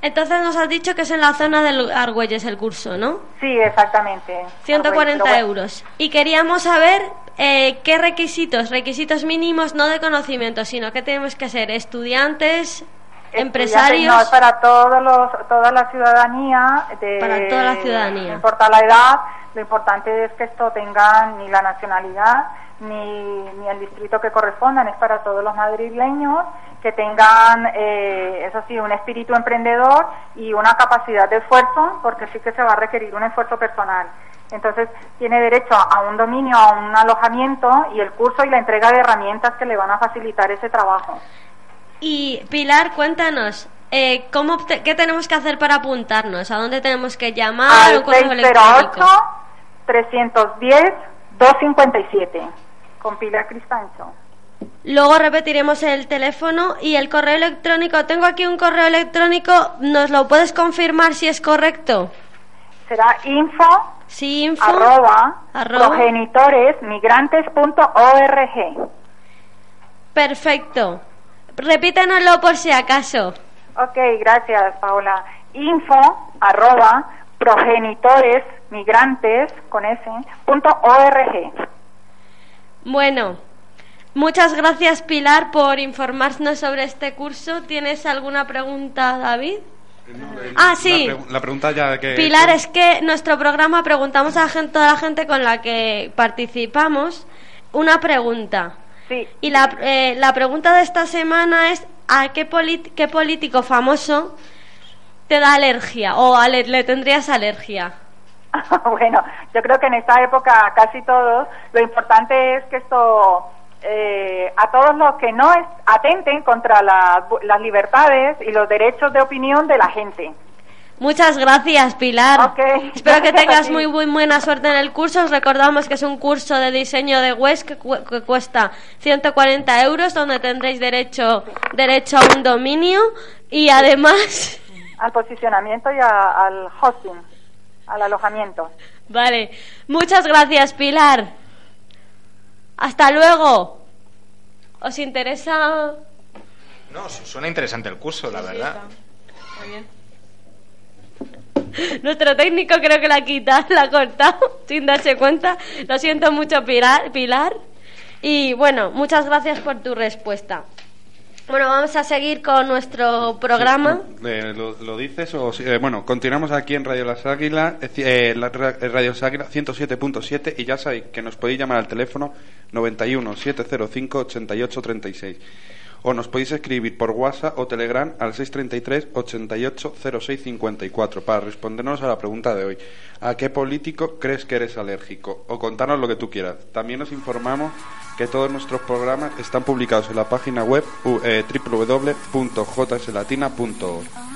Entonces nos has dicho que es en la zona de Argüelles el curso, ¿no? Sí, exactamente. 140 Argüelles, pero bueno, euros. Y queríamos saber eh, qué requisitos, requisitos mínimos, no de conocimiento, sino que tenemos que ser estudiantes, empresarios. No, es para todos los, toda la ciudadanía. De, Para toda la ciudadanía. No importa la edad, lo importante es que esto tenga ni la nacionalidad ni, ni el distrito que correspondan, es para todos los madrileños que tengan, eh, eso sí, un espíritu emprendedor y una capacidad de esfuerzo, porque sí que se va a requerir un esfuerzo personal. Entonces, tiene derecho a un dominio, a un alojamiento y el curso y la entrega de herramientas que le van a facilitar ese trabajo. Y Pilar, cuéntanos, eh, ¿cómo te- ¿qué tenemos que hacer para apuntarnos? ¿A dónde tenemos que llamar? al ¿Un correo 608 electrónico? 310 257 con Pilar Cristancho. Luego repetiremos el teléfono y el correo electrónico. Tengo aquí un correo electrónico, ¿nos lo puedes confirmar si es correcto? Será info Sí, info. arroba, arroba. progenitoresmigrantes.org. Perfecto. Repítanoslo por si acaso. Ok, gracias Paola. Info arroba progenitoresmigrantes con S, punto org. Bueno, muchas gracias Pilar por informarnos sobre este curso. ¿Tienes alguna pregunta, David? Ah, sí. La, pregu- la pregunta ya que... Pilar, es que nuestro programa preguntamos a la gente- toda la gente con la que participamos una pregunta. Sí. Y la, eh, la pregunta de esta semana es ¿a qué, qué político famoso te da alergia o ale- le tendrías alergia? bueno, yo creo que en esta época casi todos, lo importante es que esto, eh, a todos los que no es- atenten contra la- las libertades y los derechos de opinión de la gente. Muchas gracias, Pilar. Espero que tengas muy, muy buena suerte en el curso. Os recordamos que es un curso de diseño de web que, cu- que cuesta 140 euros, donde tendréis derecho, derecho a un dominio y además... Al posicionamiento y a- al hosting, al alojamiento. Vale, muchas gracias, Pilar. Hasta luego. ¿Os interesa? No, su- suena interesante el curso, la verdad. Nuestro técnico creo que la ha quitado, la ha cortado sin darse cuenta. Lo siento mucho, Pilar. Pilar. Y bueno, muchas gracias por tu respuesta. Bueno, vamos a seguir con nuestro programa. Eh, ¿lo, dices o? Eh, bueno, continuamos aquí en Radio Las Águilas, eh, eh, la ra- Radio Las Águilas 107.7 y ya sabéis que nos podéis llamar al teléfono 91 705 88 36 o nos podéis escribir por WhatsApp o Telegram al 633 88 06 54 para respondernos a la pregunta de hoy. ¿A qué político crees que eres alérgico? O contarnos lo que tú quieras. También os informamos que todos nuestros programas están publicados en la página web eh, www.jslatina.org.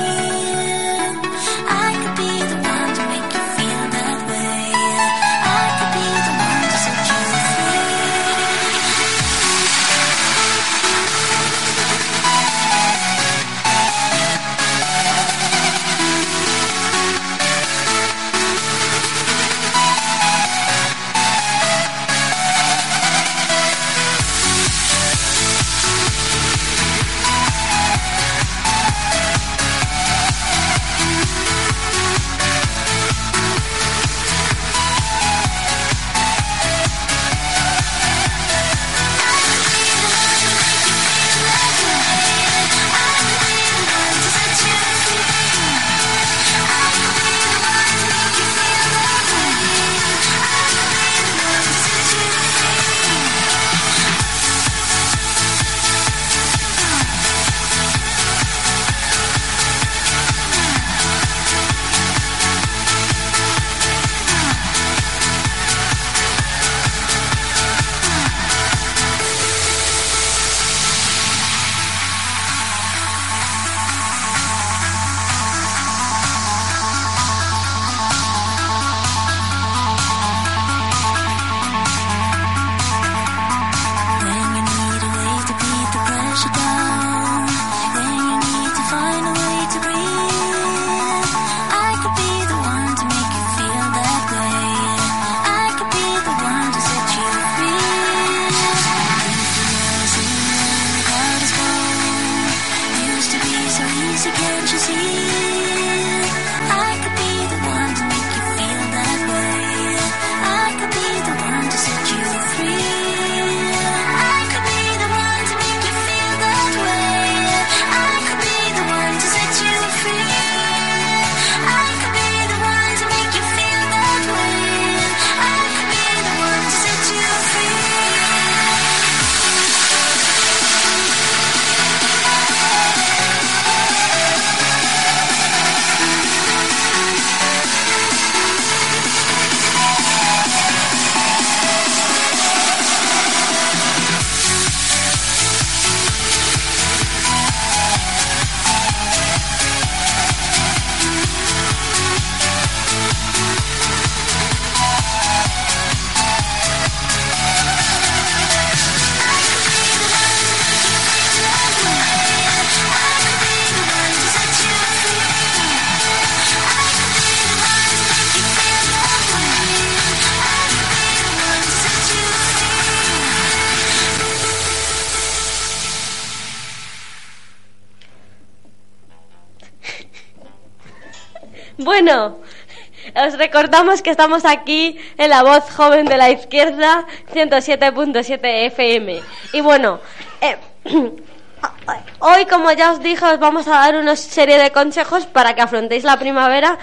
Recordamos que estamos aquí en la voz joven de la izquierda, 107.7 FM. Y bueno, eh, hoy, como ya os dije, os vamos a dar una serie de consejos para que afrontéis la primavera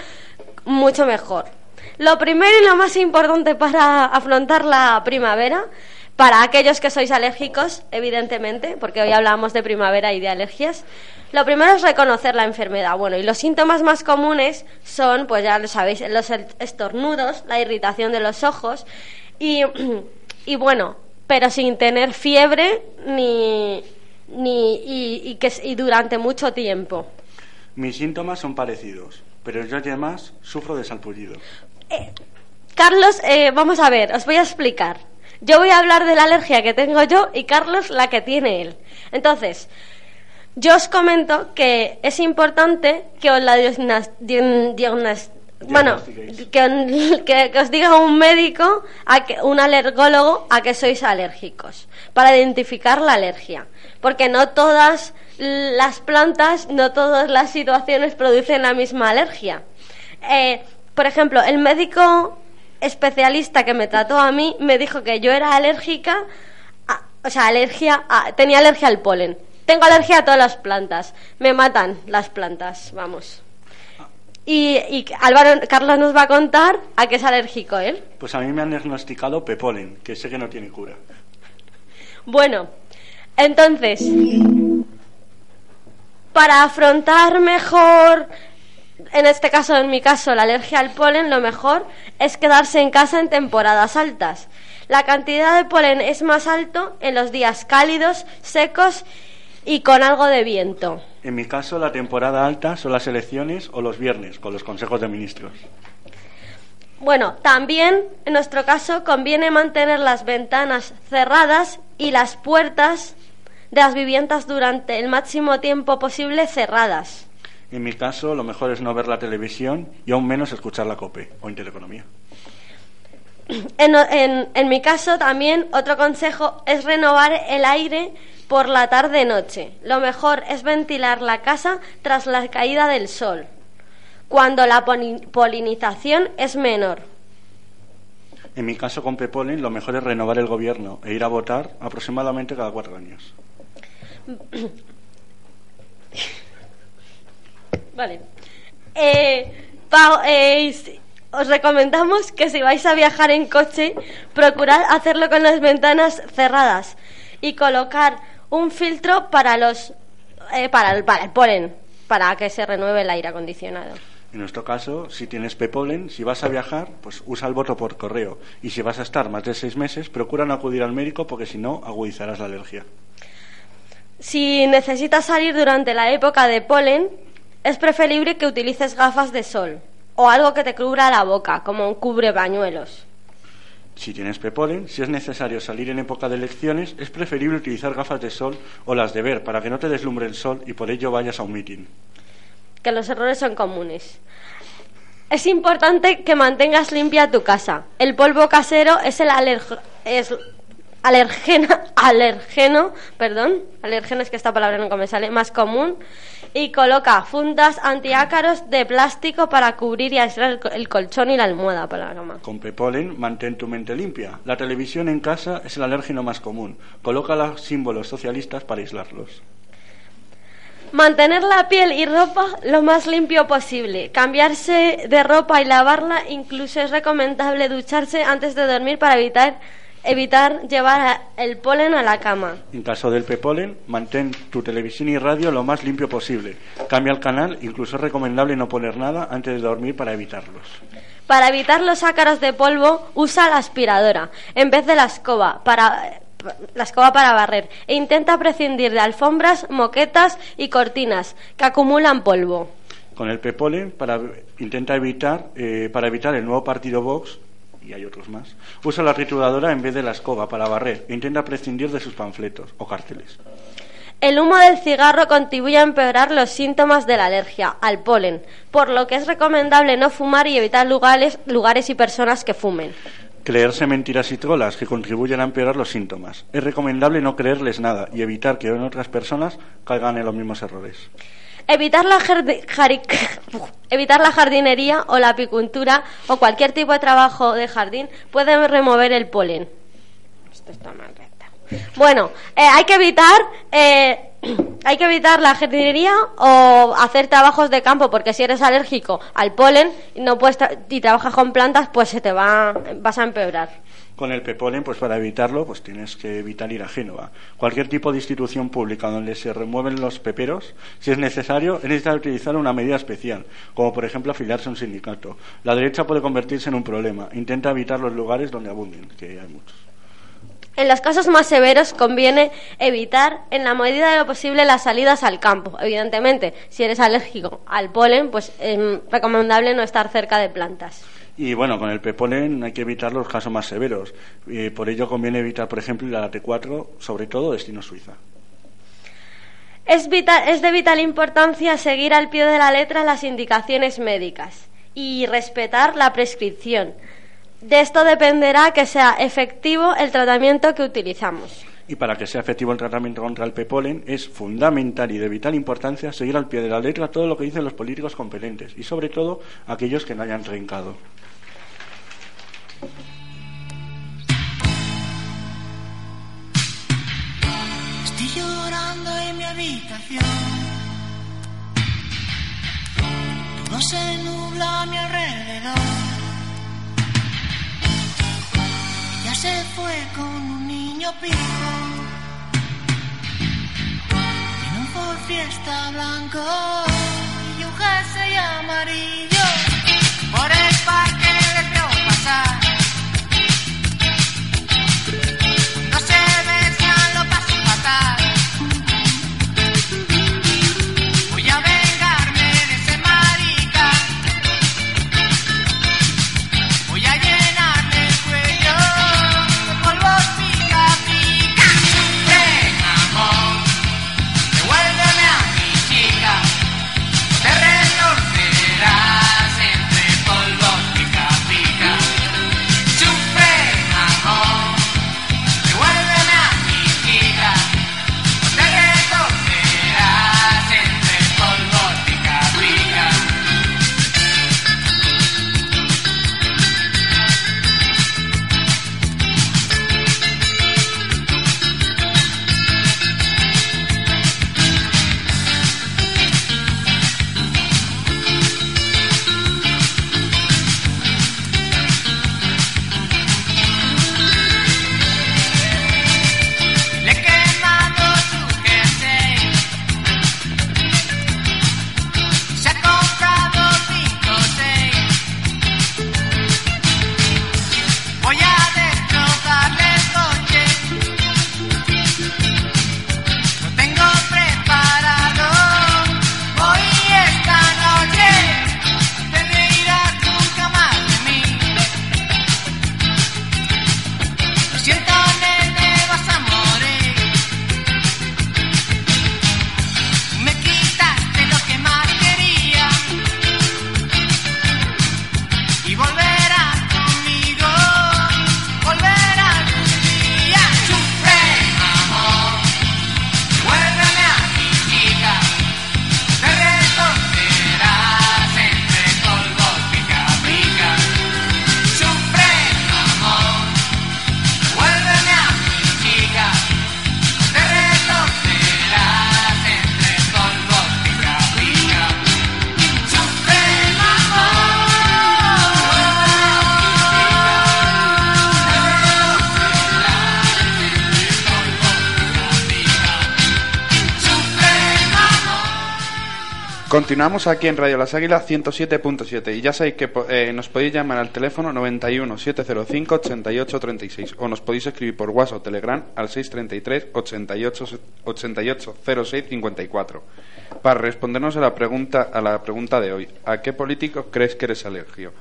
mucho mejor. Lo primero y lo más importante para afrontar la primavera, para aquellos que sois alérgicos, evidentemente, porque hoy hablamos de primavera y de alergias, lo primero es reconocer la enfermedad. Bueno, y los síntomas más comunes son, pues ya lo sabéis, los estornudos, la irritación de los ojos y, y bueno, pero sin tener fiebre ni, ni y, y que, y durante mucho tiempo. Mis síntomas son parecidos, pero yo además sufro de salpullido. Carlos, eh, vamos a ver, os voy a explicar. Yo voy a hablar de la alergia que tengo yo y Carlos la que tiene él. Entonces, yo os comento que es importante que os la bueno, que, que- que os diga un médico, a que, un alergólogo, a que sois alérgicos, para identificar la alergia. Porque no todas las plantas, no todas las situaciones producen la misma alergia. Eh, por ejemplo, el médico especialista que me trató a mí me dijo que yo era alérgica, a- o sea, alergia, a- tenía alergia al polen. Tengo alergia a todas las plantas. Me matan las plantas, vamos. Y, y Álvaro, Carlos nos va a contar a qué es alérgico él. Pues a mí me han diagnosticado pepolen, que sé que no tiene cura. Bueno, entonces, para afrontar mejor, en este caso, en mi caso, la alergia al polen, lo mejor es quedarse en casa en temporadas altas. La cantidad de polen es más alto en los días cálidos, secos y con algo de viento. En mi caso, la temporada alta son las elecciones o los viernes, con los consejos de ministros. Bueno, también en nuestro caso conviene mantener las ventanas cerradas y las puertas de las viviendas durante el máximo tiempo posible cerradas. En mi caso, lo mejor es no ver la televisión y aún menos escuchar la COPE o Intereconomía. En, en- en mi caso también otro consejo es renovar el aire por la tarde-noche. Lo mejor es ventilar la casa tras la caída del sol, cuando la polinización es menor. En mi caso, con pepolen, lo mejor es renovar el gobierno e ir a votar aproximadamente cada cuatro años. Vale. Eh, pa- eh, os recomendamos que si vais a viajar en coche, procurad hacerlo con las ventanas cerradas y colocar un filtro para los eh, para, el, para el polen, para que se renueve el aire acondicionado. En nuestro caso, si tienes pepolen, si vas a viajar, pues usa el voto por correo. Y si vas a estar más de seis meses, procura no acudir al médico porque si no, agudizarás la alergia. Si necesitas salir durante la época de polen, es preferible que utilices gafas de sol o algo que te cubra la boca, como un cubre bañuelos. Si tienes pepolen, si es necesario salir en época de elecciones, es preferible utilizar gafas de sol o las de ver para que no te deslumbre el sol y por ello vayas a un mitin. que los errores son comunes. Es importante que mantengas limpia tu casa. El polvo casero es el alerg- es alergena, alergeno, perdón, alergeno es que esta palabra nunca me sale, más común y coloca fundas antiácaros de plástico para cubrir y aislar el co- el colchón y la almohada para la cama. Con pepolen, mantén tu mente limpia. La televisión en casa es el alérgeno más común. Coloca los símbolos socialistas para aislarlos. Mantener la piel y ropa lo más limpio posible. Cambiarse de ropa y lavarla, incluso es recomendable ducharse antes de dormir para evitar evitar llevar el polen a la cama. En caso del pepolen, mantén tu televisión y radio lo más limpio posible. Cambia el canal, incluso es recomendable no poner nada antes de dormir para evitarlos. Para evitar los ácaros de polvo, usa la aspiradora en vez de la escoba para la escoba para barrer e intenta prescindir de alfombras, moquetas y cortinas que acumulan polvo. Con el pepolen, para, intenta evitar, eh, para evitar el nuevo partido Vox, y hay otros más, usa la trituradora en vez de la escoba para barrer e intenta prescindir de sus panfletos o carteles. El humo del cigarro contribuye a empeorar los síntomas de la alergia al polen, por lo que es recomendable no fumar y evitar lugares, lugares y personas que fumen. Creerse mentiras y trolas que contribuyen a empeorar los síntomas. Es recomendable no creerles nada y evitar que en otras personas caigan en los mismos errores. Evitar la, evitar la jardinería o la apicultura o cualquier tipo de trabajo de jardín puede remover el polen. Esto está mal. Bueno, eh, hay que evitar eh, hay que evitar la jardinería o hacer trabajos de campo porque si eres alérgico al polen y no puedes y trabajas con plantas pues se te va vas a empeorar. Con el pepolen, pues para evitarlo, pues tienes que evitar ir a Génova. Cualquier tipo de institución pública donde se remueven los peperos, si es necesario, es necesario utilizar una medida especial, como por ejemplo afiliarse a un sindicato. La derecha puede convertirse en un problema. Intenta evitar los lugares donde abunden, que hay muchos. En los casos más severos conviene evitar en la medida de lo posible las salidas al campo. Evidentemente, si eres alérgico al polen, pues es recomendable no estar cerca de plantas. Y bueno, con el pepolen hay que evitar los casos más severos. Eh, por ello conviene evitar, por ejemplo, la T4, sobre todo destino Suiza. Es, vital- es de vital importancia seguir al pie de la letra las indicaciones médicas y respetar la prescripción. De esto dependerá que sea efectivo el tratamiento que utilizamos. Y para que sea efectivo el tratamiento contra el pepolen, es fundamental y de vital importancia seguir al pie de la letra todo lo que dicen los políticos competentes y sobre todo aquellos que no hayan trincado. Estoy llorando en mi habitación. Todo se nubla a mi alrededor. Ya se fue con niño pijo. En un Fiesta blanco y un jersey amarillo. Continuamos aquí en Radio Las Águilas 107.7 y ya sabéis que eh, nos podéis llamar al teléfono 91 705 88 36 o nos podéis escribir por WhatsApp o Telegram al 633 88 88 06 54 para respondernos a la pregunta a la pregunta de hoy ¿a qué político crees que eres alérgico?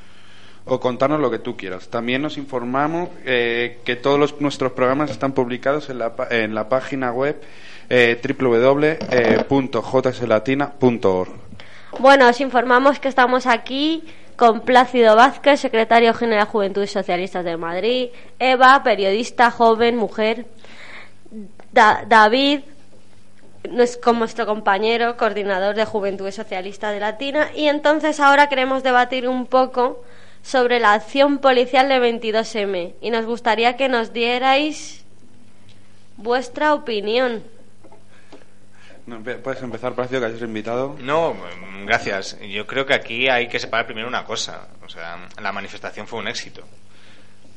o contarnos lo que tú quieras. También nos informamos eh, que todos nuestros programas están publicados en la, en la página web eh, www.jslatina.org. Bueno, os informamos que estamos aquí con Plácido Vázquez, secretario general de Juventudes Socialistas de Madrid, Eva, periodista joven, mujer, Da- David, con nuestro compañero, coordinador de Juventud Socialista de Latina, y entonces ahora queremos debatir un poco sobre la acción policial de 22M y nos gustaría que nos dierais vuestra opinión. No, Puedes empezar, que hayas invitado. No, mm, gracias. Yo creo que aquí hay que separar primero una cosa. O sea, la manifestación fue un éxito.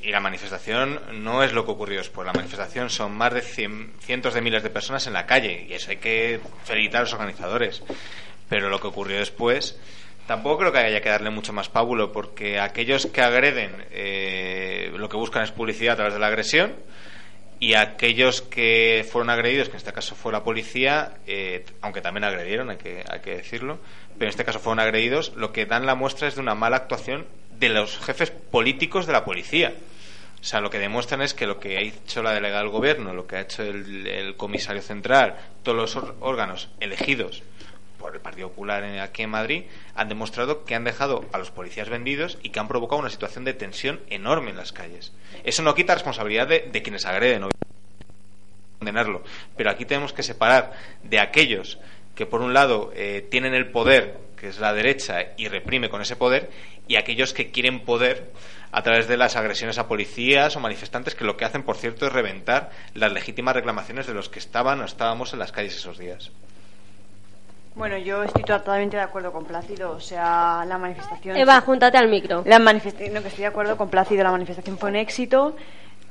Y la manifestación no es lo que ocurrió después. La manifestación son más de cien- cientos de miles de personas en la calle. Y eso hay que felicitar a los organizadores. Pero lo que ocurrió después, tampoco creo que haya que darle mucho más pábulo, porque aquellos que agreden eh, lo que buscan es publicidad a través de la agresión. Y aquellos que fueron agredidos, que en este caso fue la policía, eh, aunque también agredieron, hay que, hay que decirlo, pero en este caso fueron agredidos, lo que dan la muestra es de una mala actuación de los jefes políticos de la policía. O sea, lo que demuestran es que lo que ha hecho la delegada del gobierno, lo que ha hecho el, el comisario central, todos los órganos elegidos por el Partido Popular en- aquí en Madrid, han demostrado que han dejado a los policías vendidos y que han provocado una situación de tensión enorme en las calles. Eso no quita responsabilidad de, quienes agreden, condenarlo. Pero aquí tenemos que separar de aquellos que, por un lado, eh, tienen el poder, que es la derecha, y reprime con ese poder, y aquellos que quieren poder a través de las agresiones a policías o manifestantes, que lo que hacen, por cierto, es reventar las legítimas reclamaciones de los que estaban o estábamos en las calles esos días. Bueno, yo estoy totalmente de acuerdo con Plácido. O sea, la manifestación. Eva, júntate al micro. La manifestación, no, que estoy de acuerdo con Plácido, la manifestación fue un éxito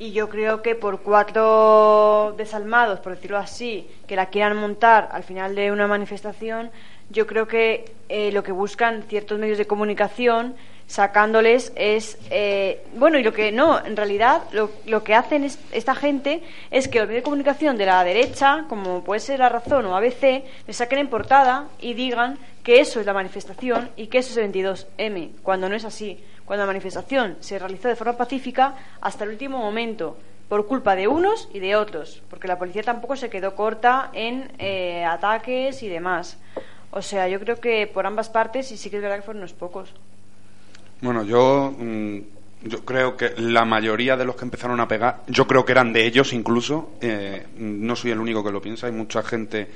y yo creo que por cuatro desalmados, por decirlo así, que la quieran montar al final de una manifestación, yo creo que eh, lo que buscan ciertos medios de comunicación sacándoles es eh, bueno y lo que no en realidad lo, que hacen es- esta gente es que los medios de comunicación de la derecha como puede ser la razón o ABC le saquen en portada y digan que eso es la manifestación y que eso es el 22M cuando no es así cuando la manifestación se realizó de forma pacífica hasta el último momento por culpa de unos y de otros porque la policía tampoco se quedó corta en eh, ataques y demás. O sea yo creo que por ambas partes y sí que es verdad que fueron unos pocos. Bueno, yo, mm, yo creo que la mayoría de los que empezaron a pegar, yo creo que eran de ellos incluso, eh, no soy el único que lo piensa, hay mucha gente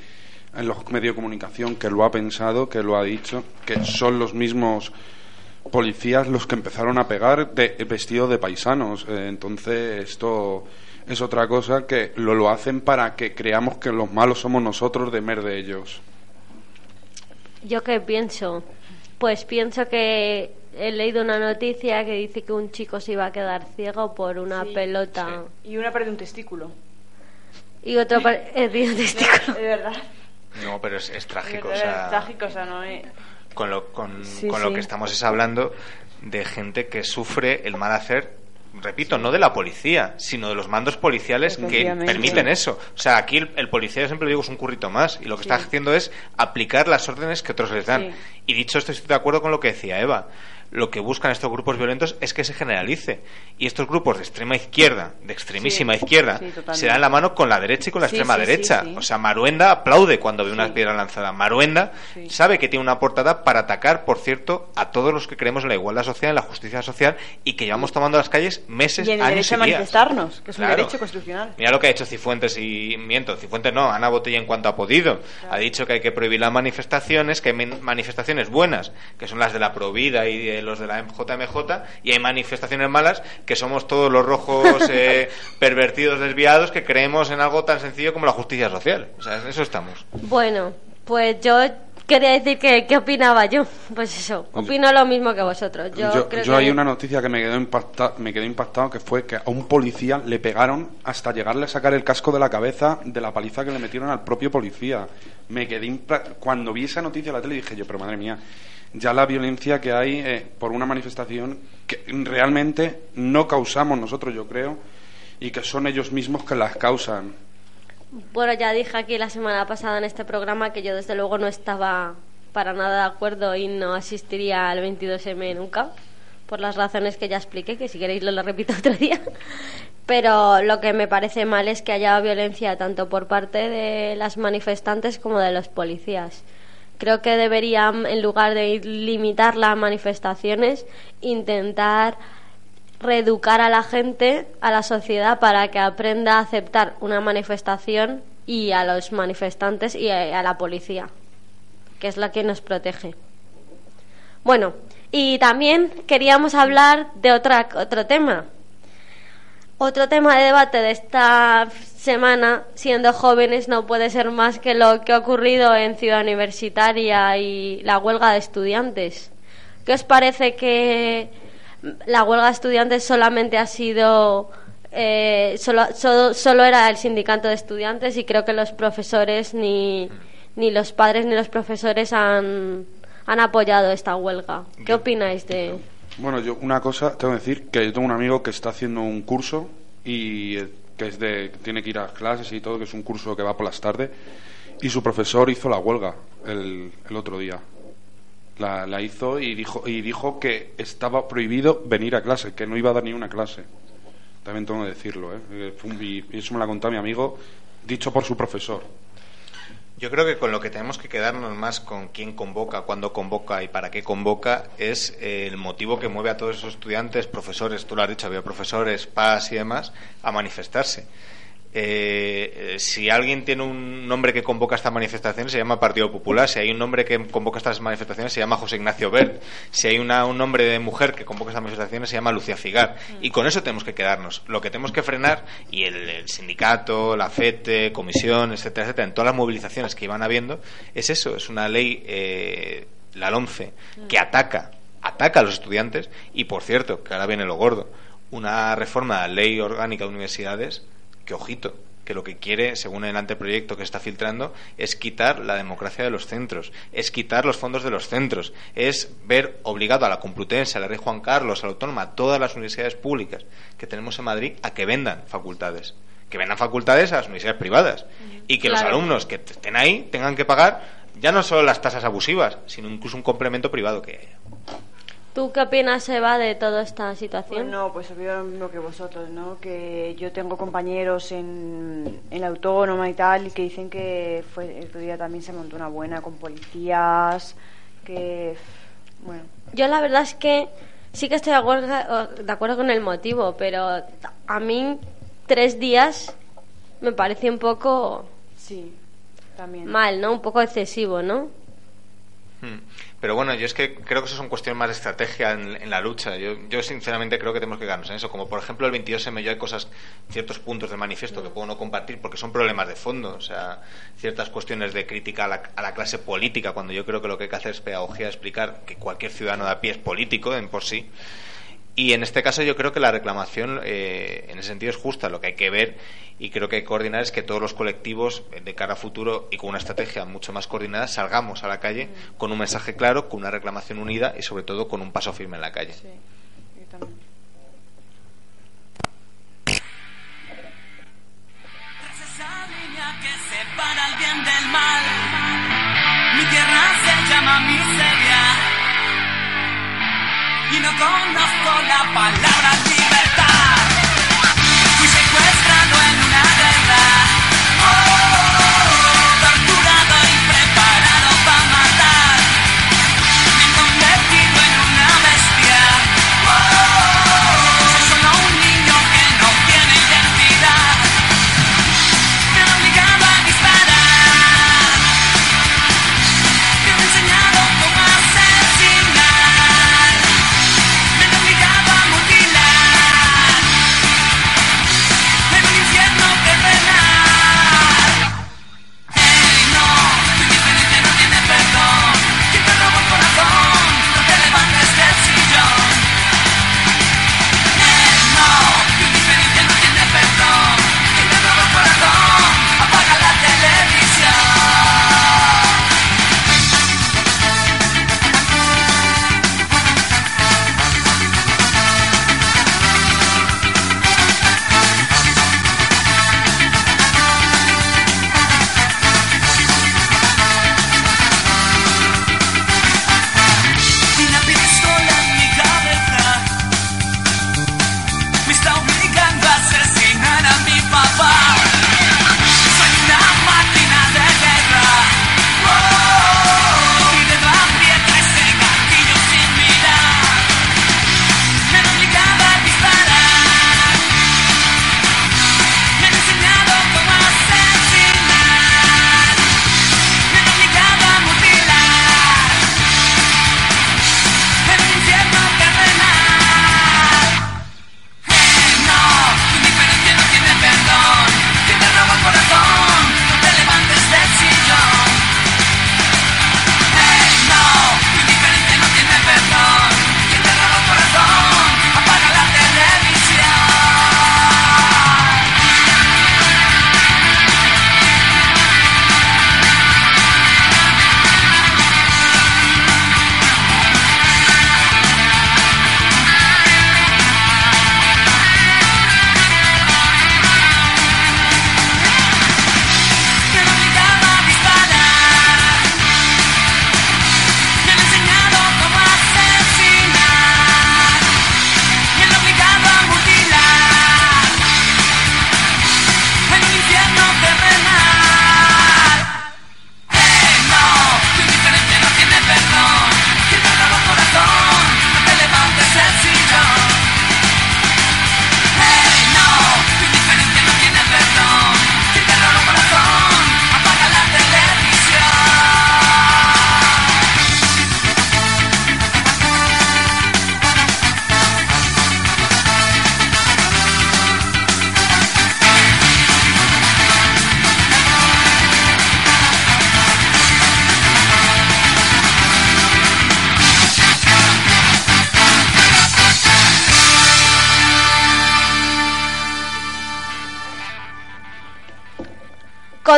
en los medios de comunicación que lo ha pensado, que lo ha dicho, que son los mismos policías los que empezaron a pegar de, vestidos de paisanos. Eh, entonces, esto es otra cosa que lo, lo hacen para que creamos que los malos somos nosotros de mer de ellos. ¿Yo qué pienso? Pues pienso que he leído una noticia que dice que un chico se iba a quedar ciego por una Sí, pelota y una perdió un testículo y otro pa- eh, un testículo. de verdad No, pero es, es trágico. O sea, es trágico o sea no eh. Con lo, con, Sí, con lo sí. que estamos es hablando de gente que sufre el mal hacer, repito, no de la policía, sino de los mandos policiales que permiten eso. O sea, aquí el, el policía, yo siempre lo digo, es un currito más y lo que Sí. está haciendo es aplicar las órdenes que otros les dan. Sí. Y dicho esto, estoy de acuerdo con lo que decía Eva. Lo que buscan estos grupos violentos es que se generalice. Y estos grupos de extrema izquierda, de extremísima Sí, izquierda, sí, se dan la mano con la derecha y con la Sí, extrema derecha. O sea, Maruenda aplaude cuando ve una piedra lanzada. Maruenda sabe que tiene una portada para atacar, por cierto, a todos los que creemos en la igualdad social, en la justicia social y que llevamos tomando las calles meses, y en el años derecho a y días. manifestarnos que es un Claro. derecho constitucional Mira lo que ha hecho Cifuentes y miento, Cifuentes no, Ana Botella en cuanto ha podido. Ha dicho que hay que prohibir las manifestaciones, que hay manifestaciones buenas, que son las de la Provida y de los de la JMJ, y hay manifestaciones malas, que somos todos los rojos eh, pervertidos, desviados, que creemos en algo tan sencillo como la justicia social. O sea, en eso estamos. Bueno, pues yo quería decir que qué opinaba yo. Pues eso, opino lo mismo que vosotros. Yo, Yo, creo yo que hay una noticia que me quedó, impacta, me quedó impactado que fue que a un policía le pegaron hasta llegarle a sacar el casco de la cabeza de la paliza que le metieron al propio policía. Me quedé cuando vi esa noticia en la tele dije yo, pero madre mía, ya la violencia que hay eh, por una manifestación que realmente no causamos nosotros, yo creo, y que son ellos mismos que las causan. Bueno, ya dije aquí la semana pasada en este programa que yo desde luego no estaba para nada de acuerdo y no asistiría al 22M nunca, por las razones que ya expliqué, que si queréis lo, lo repito otro día. Pero lo que me parece mal es que haya violencia tanto por parte de las manifestantes como de los policías. Creo que deberían, en lugar de limitar las manifestaciones, intentar reeducar a la gente, a la sociedad, para que aprenda a aceptar una manifestación y a los manifestantes y a, la policía, que es la que nos protege. Bueno, y también queríamos hablar de otra, otro tema. Otro tema de debate de esta semana, siendo jóvenes, no puede ser más que lo que ha ocurrido en Ciudad Universitaria y la huelga de estudiantes. ¿Qué os parece que la huelga de estudiantes solamente ha sido eh, solo, solo, solo era el sindicato de estudiantes y creo que los profesores ni, ni los padres ni los profesores han, han apoyado esta huelga. ¿Qué opináis de...? Bueno, yo una cosa, tengo que decir que yo tengo un amigo que está haciendo un curso y eh, que es de tiene que ir a clases y todo, que es un curso que va por las tardes y su profesor hizo la huelga el, el otro día. La, la hizo y dijo y dijo que estaba prohibido venir a clase, que no iba a dar ni una clase. También tengo que decirlo, ¿eh? Eh, y eso me lo ha contado mi amigo, dicho por su profesor. Yo creo que con lo que tenemos que quedarnos más con quién convoca, cuándo convoca y para qué convoca es eh, el motivo que mueve a todos esos estudiantes, profesores, tú lo has dicho, había profesores, PAS y demás, a manifestarse. Eh, eh, si alguien tiene un nombre que convoca estas manifestaciones se llama Partido Popular, si hay un nombre que convoca estas manifestaciones se llama José Ignacio Bert, si hay una- un nombre de mujer que convoca estas manifestaciones se llama Lucía Cigar. Y con eso tenemos que quedarnos. Lo que tenemos que frenar, y el, el sindicato, la FETE, comisión, etcétera, etcétera, en todas las movilizaciones que iban habiendo, es eso, es una ley, eh, la LOMCE, que ataca, ataca a los estudiantes y, por cierto, que ahora viene lo gordo, una reforma de la ley orgánica de universidades que ojito, que lo que quiere, según el anteproyecto que está filtrando, es quitar la democracia de los centros, es quitar los fondos de los centros, es ver obligado a la Complutense, a la Rey Juan Carlos, a la Autónoma, a todas las universidades públicas que tenemos en Madrid a que vendan facultades, que vendan facultades a las universidades privadas. Y que los alumnos que estén ahí tengan que pagar ya no solo las tasas abusivas, sino incluso un complemento privado que haya. ¿Tú qué opinas, Eva, de toda esta situación? Bueno, pues opino lo mismo que vosotros, ¿no? Que yo tengo compañeros en, en la autónoma y tal, y que dicen que fue, el otro día también se montó una buena con policías, que, bueno, Yo la verdad es que sí que estoy de acuerdo, de acuerdo con el motivo, pero a mí tres días me parece un poco sí, también. mal, ¿no? Un poco excesivo, ¿no? Hmm. Pero bueno, yo es que creo que eso son cuestiones más de estrategia en, la lucha. Yo, yo sinceramente creo que tenemos que quedarnos en eso. Como por ejemplo el 22M, yo hay cosas, ciertos puntos del manifiesto que puedo no compartir porque son problemas de fondo. O sea, ciertas cuestiones de crítica a la, a la clase política, cuando yo creo que lo que hay que hacer es pedagogía, explicar que cualquier ciudadano de a pie es político en por sí. Y en este caso yo creo que la reclamación eh, en ese sentido es justa. Lo que hay que ver y creo que hay que coordinar es que todos los colectivos eh, de cara a futuro y con una estrategia mucho más coordinada salgamos a la calle con un mensaje claro, con una reclamación unida y sobre todo con un paso firme en la calle. Sí, yo también. Tras esa línea que separa el bien del mal, mi tierra se llama miseria. Y no conozco la palabra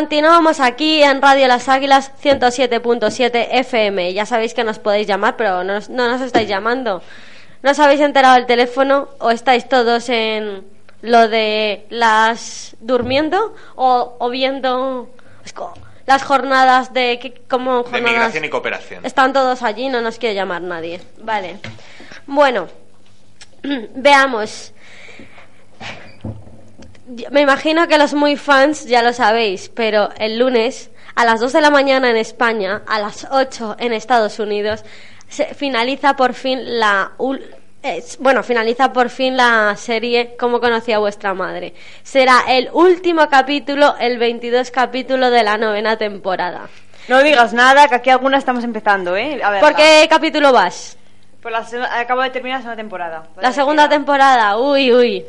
Continuamos aquí en Radio Las Águilas 107.7 FM. Ya sabéis que nos podéis llamar, pero no, nos- no nos estáis llamando. ¿No os habéis enterado del teléfono o estáis todos en lo de las durmiendo o, o viendo las jornadas de que- como De jornadas migración y cooperación. están todos allí, no nos quiere llamar nadie. Vale. Bueno, veamos. Me imagino que los muy fans ya lo sabéis, pero el lunes a las 2 de la mañana en España, a las 8 en Estados Unidos, se finaliza por fin la es- bueno, finaliza por fin la serie Cómo conocía vuestra madre. Será el último capítulo, el 22 capítulo de la novena temporada. No digas nada, que aquí algunas estamos empezando, ¿eh? A ver, ¿Por qué capítulo vas? Pues la acabo de terminar la segunda temporada. La segunda temporada, uy, uy.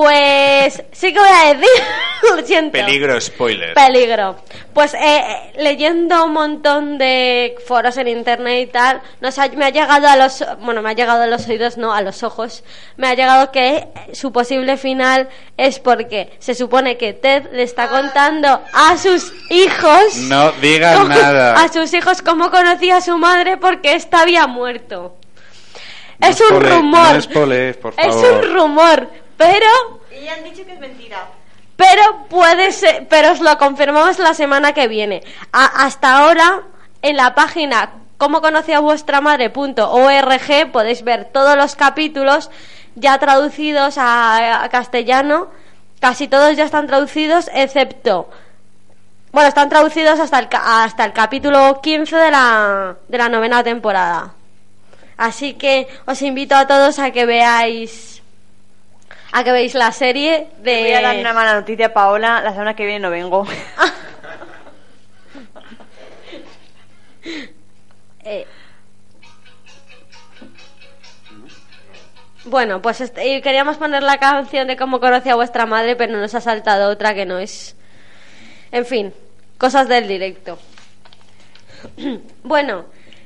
Pues sí que voy a decir, lo siento. Peligro spoiler. Peligro. Pues eh, eh, leyendo un montón de foros en internet y tal, nos ha- me ha llegado a los, bueno, me ha llegado a los oídos, no, a los ojos, me ha llegado que su posible final es porque se supone que Ted le está contando a sus hijos, No digas cómo- nada. a sus hijos cómo conocía a su madre porque ésta había muerto. No es un rumor. no spoilees, por Es favor. un rumor, pero Y han dicho que es mentira. pero puede ser, pero os lo confirmamos la semana que viene. A- hasta ahora, en la página como conocía vuestra madre.org podéis ver todos los capítulos ya traducidos a, a castellano. Casi todos ya están traducidos, excepto. Bueno, están traducidos hasta el, hasta el capítulo 15 de la, de la novena temporada. Así que os invito a todos a que veáis a que veáis la serie de Te voy a dar una mala noticia, Paola. La semana que viene no vengo. Eh, Bueno, pues est- y queríamos poner la canción de cómo conoce a vuestra madre, pero nos ha saltado otra que no es. En fin, cosas del directo. bueno,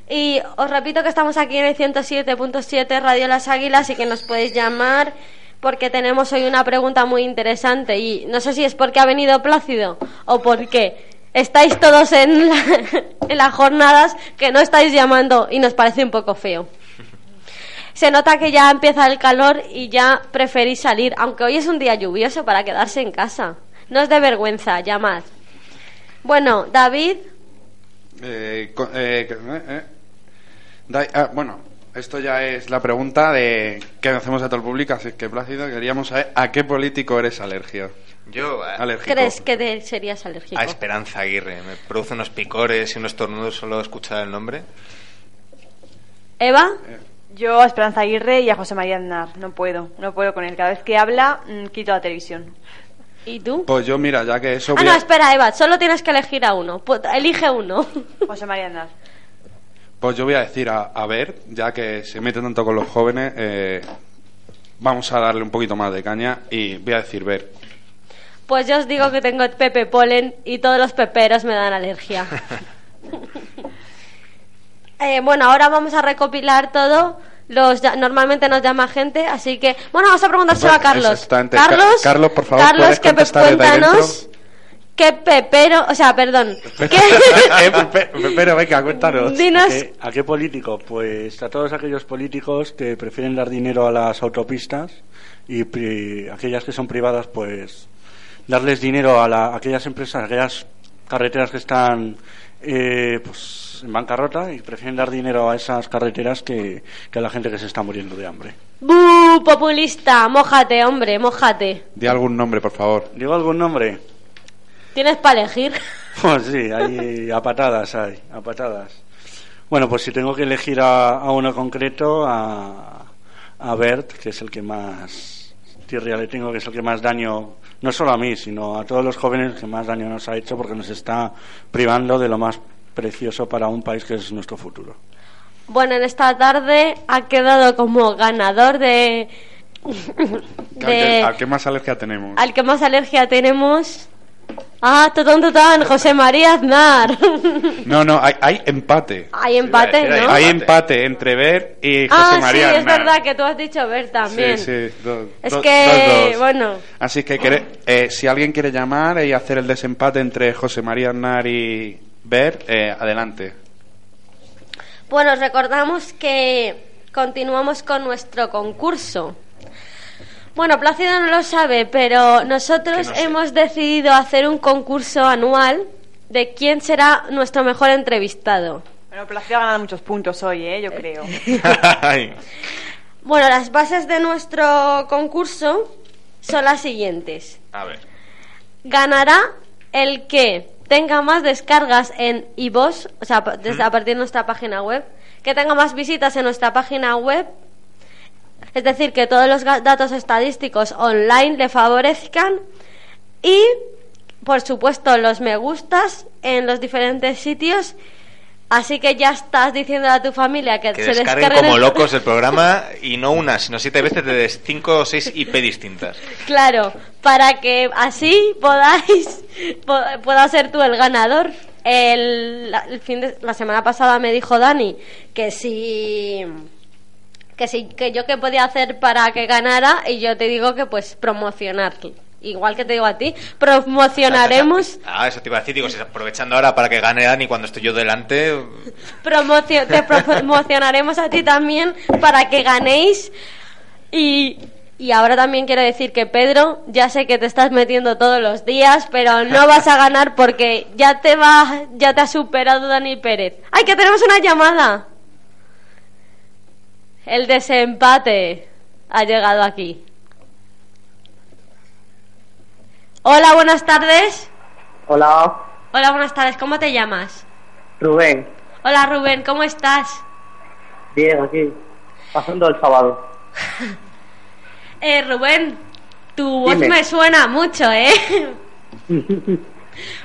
y os repito que estamos aquí en el 107.7 Radio Las Águilas y que nos podéis llamar porque tenemos hoy una pregunta muy interesante y no sé si es porque ha venido Plácido o porque estáis todos en, la- en las jornadas que no estáis llamando y nos parece un poco feo. Se nota que ya empieza el calor y ya preferís salir, aunque hoy es un día lluvioso para quedarse en casa. No es de vergüenza, llamad. Bueno, David, Eh, eh, eh, eh. Ah, bueno, esto ya es la pregunta de que hacemos a todo el público, así que Plácido, queríamos saber a qué político eres alergia. Yo a, Alérgico. ¿crees que serías alérgico? a Esperanza Aguirre. Me produce unos picores y unos tornudos solo escuchar el nombre. Eva, Yo a Esperanza Aguirre y a José María Aznar. No puedo, no puedo con él. Cada vez que habla, mm, quito la televisión. ¿y tú? Pues yo, mira, ya que eso... Ah, no, espera, Eva, solo tienes que elegir a uno. Pu- Elige uno. José María Aznar. Pues yo voy a decir a, a ver, ya que se mete tanto con los jóvenes, eh, vamos a darle un poquito más de caña y voy a decir ver. Pues yo os digo que tengo pepe polen y todos los peperos me dan alergia. Eh, bueno, ahora vamos a recopilar todo. Los, normalmente nos llama gente, así que. Bueno, vamos a preguntárselo a Bueno, Carlos. Carlos, Carlos, por favor, Carlos, ¿puedes que cuéntanos qué pepero. O sea, perdón. ¿qué- Eh, Pepe, Pero venga, cuéntanos. Dinos. ¿A qué, a qué político? Pues a todos aquellos políticos que prefieren dar dinero a las autopistas y pri- aquellas que son privadas, pues darles dinero a, la- a aquellas empresas, a aquellas carreteras que están eh, pues en bancarrota y prefieren dar dinero a esas carreteras que, que a la gente que se está muriendo de hambre. ¡Bu! Populista, mójate, hombre, mójate. Di algún nombre, por favor. ¿Digo algún nombre? Tienes para elegir. Pues sí, hay a patadas hay, a patadas. Bueno, pues si tengo que elegir a, a uno concreto, a, a Bert, que es el que más tirria le tengo, que es el que más daño, no solo a mí, sino a todos los jóvenes que más daño nos ha hecho porque nos está privando de lo más precioso para un país que es nuestro futuro. Bueno, en esta tarde ha quedado como ganador de. ¿Al que, al que más alergia tenemos? al que más alergia tenemos. Ah, totón, totón, José María Aznar. No, no, hay, hay empate. Hay empate, era- ¿no? Hay empate entre Ver y José Ah, sí, María es Aznar. verdad que tú has dicho ver también. Sí, sí, do- Es do- que, dos, dos. bueno, Así que quere- eh, si alguien quiere llamar y hacer el desempate entre José María Aznar y Ver, eh, adelante. bueno, recordamos que continuamos con nuestro concurso. Bueno, Plácido no lo sabe, pero nosotros sé. hemos decidido hacer un concurso anual de quién será nuestro mejor entrevistado. Bueno, Plácido ha ganado muchos puntos hoy, ¿eh? Yo creo. Bueno, las bases de nuestro concurso son las siguientes. a ver. ganará el que tenga más descargas en iVoox, o sea, desde a partir de nuestra página web, que tenga más visitas en nuestra página web, es decir, que todos los datos estadísticos online le favorezcan y, por supuesto, los me gustas en los diferentes sitios. Así que ya estás diciendo a tu familia que, Que se descarguen descarguen como el- locos el programa y no una, sino siete veces de cinco o seis IP distintas. Claro, para que así podáis po- pueda ser tú el ganador. El fin de, la semana pasada me dijo Dani que si que si que yo qué podía hacer para que ganara y yo te digo que pues promocionar. Igual que te digo a ti, promocionaremos Ah, eso te iba a decir, digo, si aprovechando ahora para que gane Dani cuando estoy yo delante. promocio- te promocionaremos a ti también para que ganéis y, y ahora también quiero decir que Pedro, ya sé que te estás metiendo todos los días, pero no vas a ganar porque ya te va, ya te ha superado Dani Pérez. ¡Ay, que tenemos una llamada! El desempate ha llegado aquí. Hola, buenas tardes. Hola, Hola, buenas tardes. ¿Cómo te llamas? Rubén. Hola, Rubén. ¿Cómo estás? Bien, aquí. Pasando el sábado. Eh, Rubén, tu voz Dime. me suena mucho, ¿eh?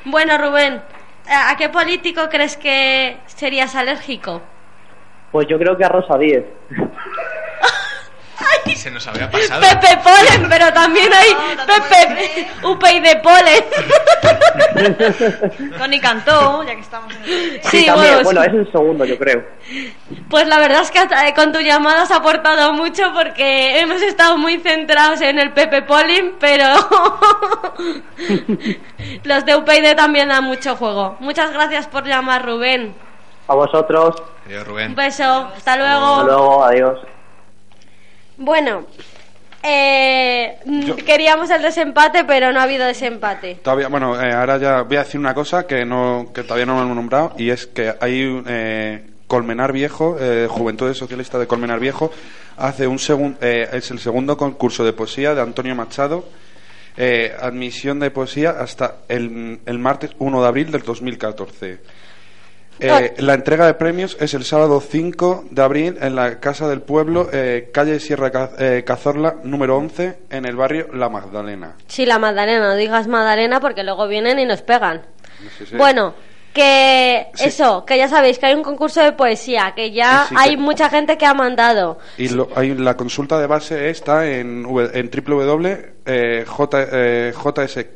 bueno, Rubén, ¿a a qué político crees que serías alérgico? Pues yo creo que a Rosa 10. Se nos había pasado. Pepe Polen, pero también hay Pepe UPI de Polen. Tony cantó, ya que estamos en el... sí, también. bueno, es el segundo, yo creo. pues la verdad es que hasta- eh, con tu llamada has aportado mucho porque hemos estado muy centrados en el Pepe Polen, pero los de UPyD también dan mucho juego. Muchas gracias por llamar, Rubén. A vosotros. Adiós, Un Rubén. beso, hasta luego. Hasta luego, adiós. Bueno, eh, queríamos el desempate, pero no ha habido desempate. Todavía, bueno, eh, ahora ya voy a decir una cosa que no que todavía no me hemos nombrado y es que hay un, eh, Colmenar Viejo, eh, Juventudes Socialistas de Colmenar Viejo, hace un segun- eh, es el segundo concurso de poesía de Antonio Machado, eh, admisión de poesía hasta el, el martes 1 de abril del 2014. Eh, la entrega de premios es el sábado 5 de abril en la Casa del Pueblo, eh, calle Sierra eh, Cazorla, número 11, en el barrio La Magdalena. Sí, la Magdalena, no digas Magdalena porque luego vienen y nos pegan. Sí, sí. Bueno, que Sí. eso, que ya sabéis que hay un concurso de poesía, que ya hay que- mucha gente que ha mandado. Y lo- hay, la consulta de base está en, en eh,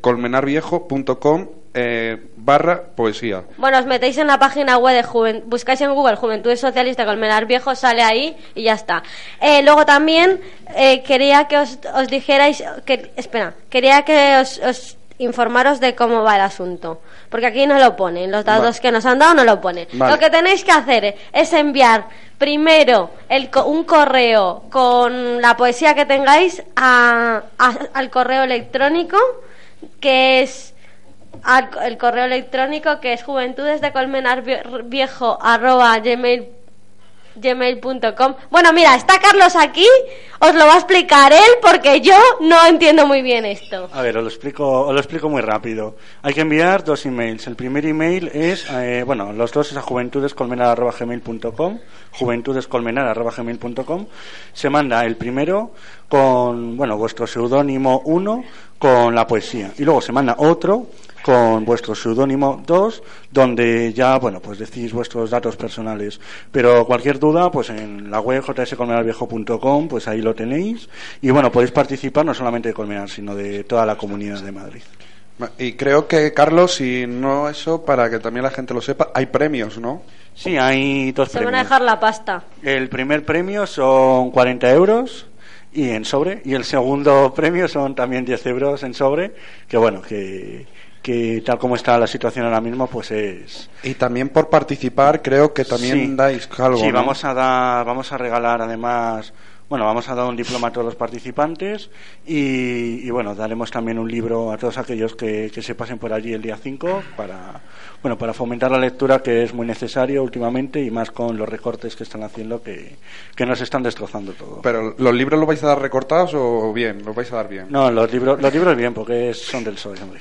www.jscolmenarviejo.com eh, barra poesía. Bueno, os metéis en la página web de Juven- buscáis en Google Juventudes Socialista Colmenar Viejo, sale ahí y ya está. Eh, luego también eh, quería que os, os dijerais, que, espera, quería que os, os informaros de cómo va el asunto, porque aquí no lo ponen, los datos Vale. que nos han dado no lo ponen. Vale. Lo que tenéis que hacer es enviar primero el, un correo con la poesía que tengáis a- a- al correo electrónico que es al- el correo electrónico que es juventudes de colmenar viejo arroba gmail gmail.com bueno mira está Carlos aquí os lo va a explicar él porque yo no entiendo muy bien esto A ver, os lo explico, os lo explico muy rápido. Hay que enviar dos emails. El primer email es, eh, bueno, los dos es a juventudescolmenar.gmail.com, juventudescolmenar.gmail.com. Se manda el primero con, bueno, vuestro seudónimo 1 con la poesía. Y luego se manda otro con vuestro seudónimo 2, donde ya, bueno, pues decís vuestros datos personales. Pero cualquier duda, pues en la web jscolmenarviejo.com, pues ahí lo tenéis. Y bueno, podéis participar no solamente de Colmenar, sino de toda la comunidad de Madrid. Y creo que, Carlos, si no eso, para que también la gente lo sepa, hay premios, ¿no? Sí, hay dos Se van a premios. dejar la pasta. El primer premio son 40 euros y en sobre y el segundo premio son también 10 euros en sobre que bueno que, que tal como está la situación ahora mismo pues es Y también por participar, creo que también Sí. dais algo. sí ¿no? vamos a dar vamos a regalar además bueno vamos a dar un diploma a todos los participantes y, y, bueno daremos también un libro a todos aquellos que, que se pasen por allí el día 5 para bueno para fomentar la lectura que es muy necesario últimamente y más con los recortes que están haciendo que, que nos están destrozando todo Pero, ¿los libros los vais a dar recortados o bien? ¿Los vais a dar bien? No, los libros, los libros bien, porque son del PSOE, hombre.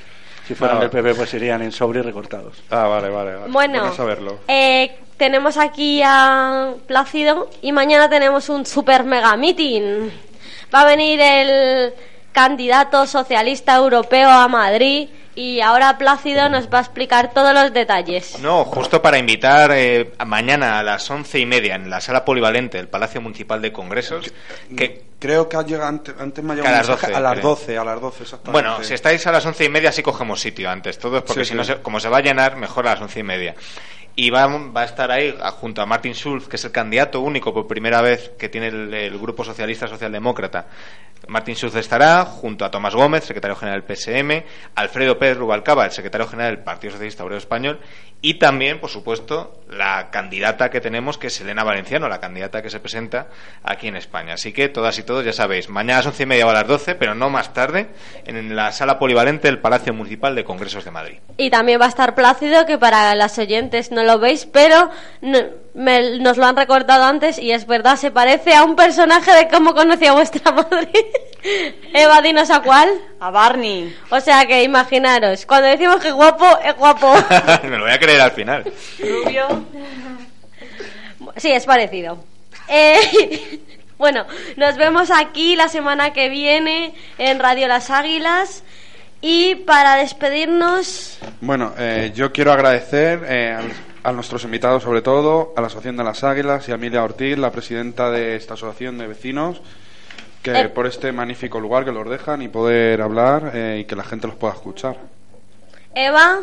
Si fueran Ah. del PP, pues irían en sobre y recortados. Ah, vale, vale. vale. Bueno, Bueno saberlo. eh, tenemos aquí a Plácido y mañana tenemos un super mega meeting. Va a venir el candidato socialista europeo a Madrid y ahora Plácido nos va a explicar todos los detalles. No, justo para invitar eh, mañana a las once y media en la sala polivalente del Palacio Municipal de Congresos. Que, Creo que ha llegado antes, antes me ha llegado a las mensaje 12, a las creo. 12, a las 12 exactamente. bueno, si estáis a las once y media sí cogemos sitio antes, todos, porque Sí, si no, se- como se va a llenar, mejor a las once y media. Y va, va a estar ahí junto a Martin Schulz, que es el candidato único por primera vez que tiene el, el Grupo Socialista Socialdemócrata. Martin Schulz estará junto a Tomás Gómez, secretario general del PSM, Alfredo Pérez Rubalcaba, el secretario general del Partido Socialista Obrero Español, y también, por supuesto, la candidata que tenemos, que es Elena Valenciano, la candidata que se presenta aquí en España. Así que todas y todos ya sabéis, mañana a las once y media o a las doce, pero no más tarde, en la sala polivalente del Palacio Municipal de Congresos de Madrid. Y también va a estar Plácido, que para las oyentes no lo veis, pero no- me- nos lo han recordado antes y es verdad, se parece a un personaje de cómo conocía vuestra madre. Eva, dinos a cuál. A Barney. O sea que imaginaros, cuando decimos que guapo, es guapo. Me lo voy a creer al final. Rubio. Sí, es parecido. Eh, bueno, nos vemos aquí la semana que viene en Radio Las Águilas. Y para despedirnos, Bueno, eh, yo quiero agradecer eh, a, a nuestros invitados, sobre todo, a la Asociación de las Águilas y a Emilia Ortiz, la presidenta de esta asociación de vecinos, que Eh. por este magnífico lugar que los dejan y poder hablar eh, y que la gente los pueda escuchar. Eva,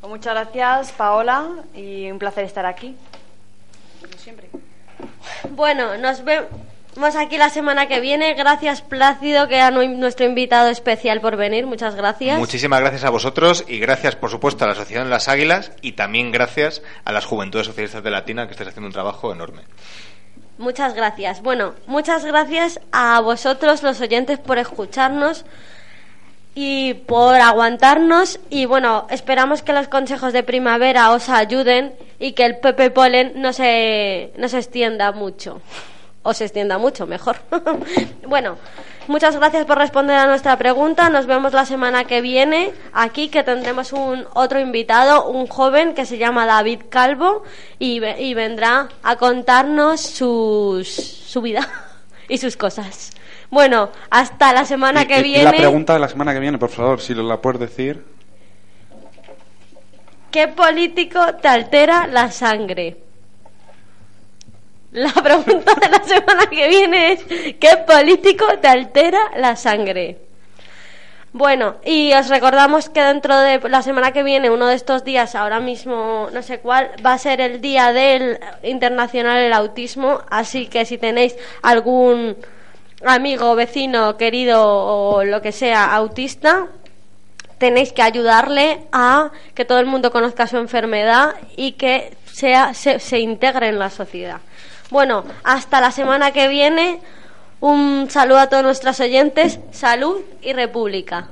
Pues muchas gracias, Paola, y un placer estar aquí. Como siempre. Bueno, nos vemos aquí la semana que viene. Gracias, Plácido, que era nu- nuestro invitado especial por venir. Muchas gracias. Muchísimas gracias a vosotros y gracias, por supuesto, a la Asociación de las Águilas y también gracias a las Juventudes Socialistas de Latina que estáis haciendo un trabajo enorme. Muchas gracias. Bueno, muchas gracias a vosotros, los oyentes, por escucharnos y por aguantarnos. Y bueno, esperamos que los consejos de primavera os ayuden y que el Pepe Polen no se, no se extienda mucho. O se extienda mucho, mejor. bueno, muchas gracias por responder a nuestra pregunta. Nos vemos la semana que viene aquí, que tendremos un otro invitado, un joven que se llama David Calvo y, y vendrá a contarnos sus, su vida y sus cosas. Bueno, hasta la semana Y- que y- y viene. la pregunta de la semana que viene, por favor, si la puedes decir. ¿Qué político te altera la sangre? La pregunta de la semana que viene es ¿qué político te altera la sangre? Bueno, y os recordamos que dentro de la semana que viene, uno de estos días, ahora mismo no sé cuál, va a ser el Día del Internacional del Autismo, así que si tenéis algún amigo, vecino, querido o lo que sea autista, tenéis que ayudarle a que todo el mundo conozca su enfermedad y que sea, se, se integre en la sociedad. Bueno, hasta la semana que viene. Un saludo a todos nuestros oyentes. Salud y República.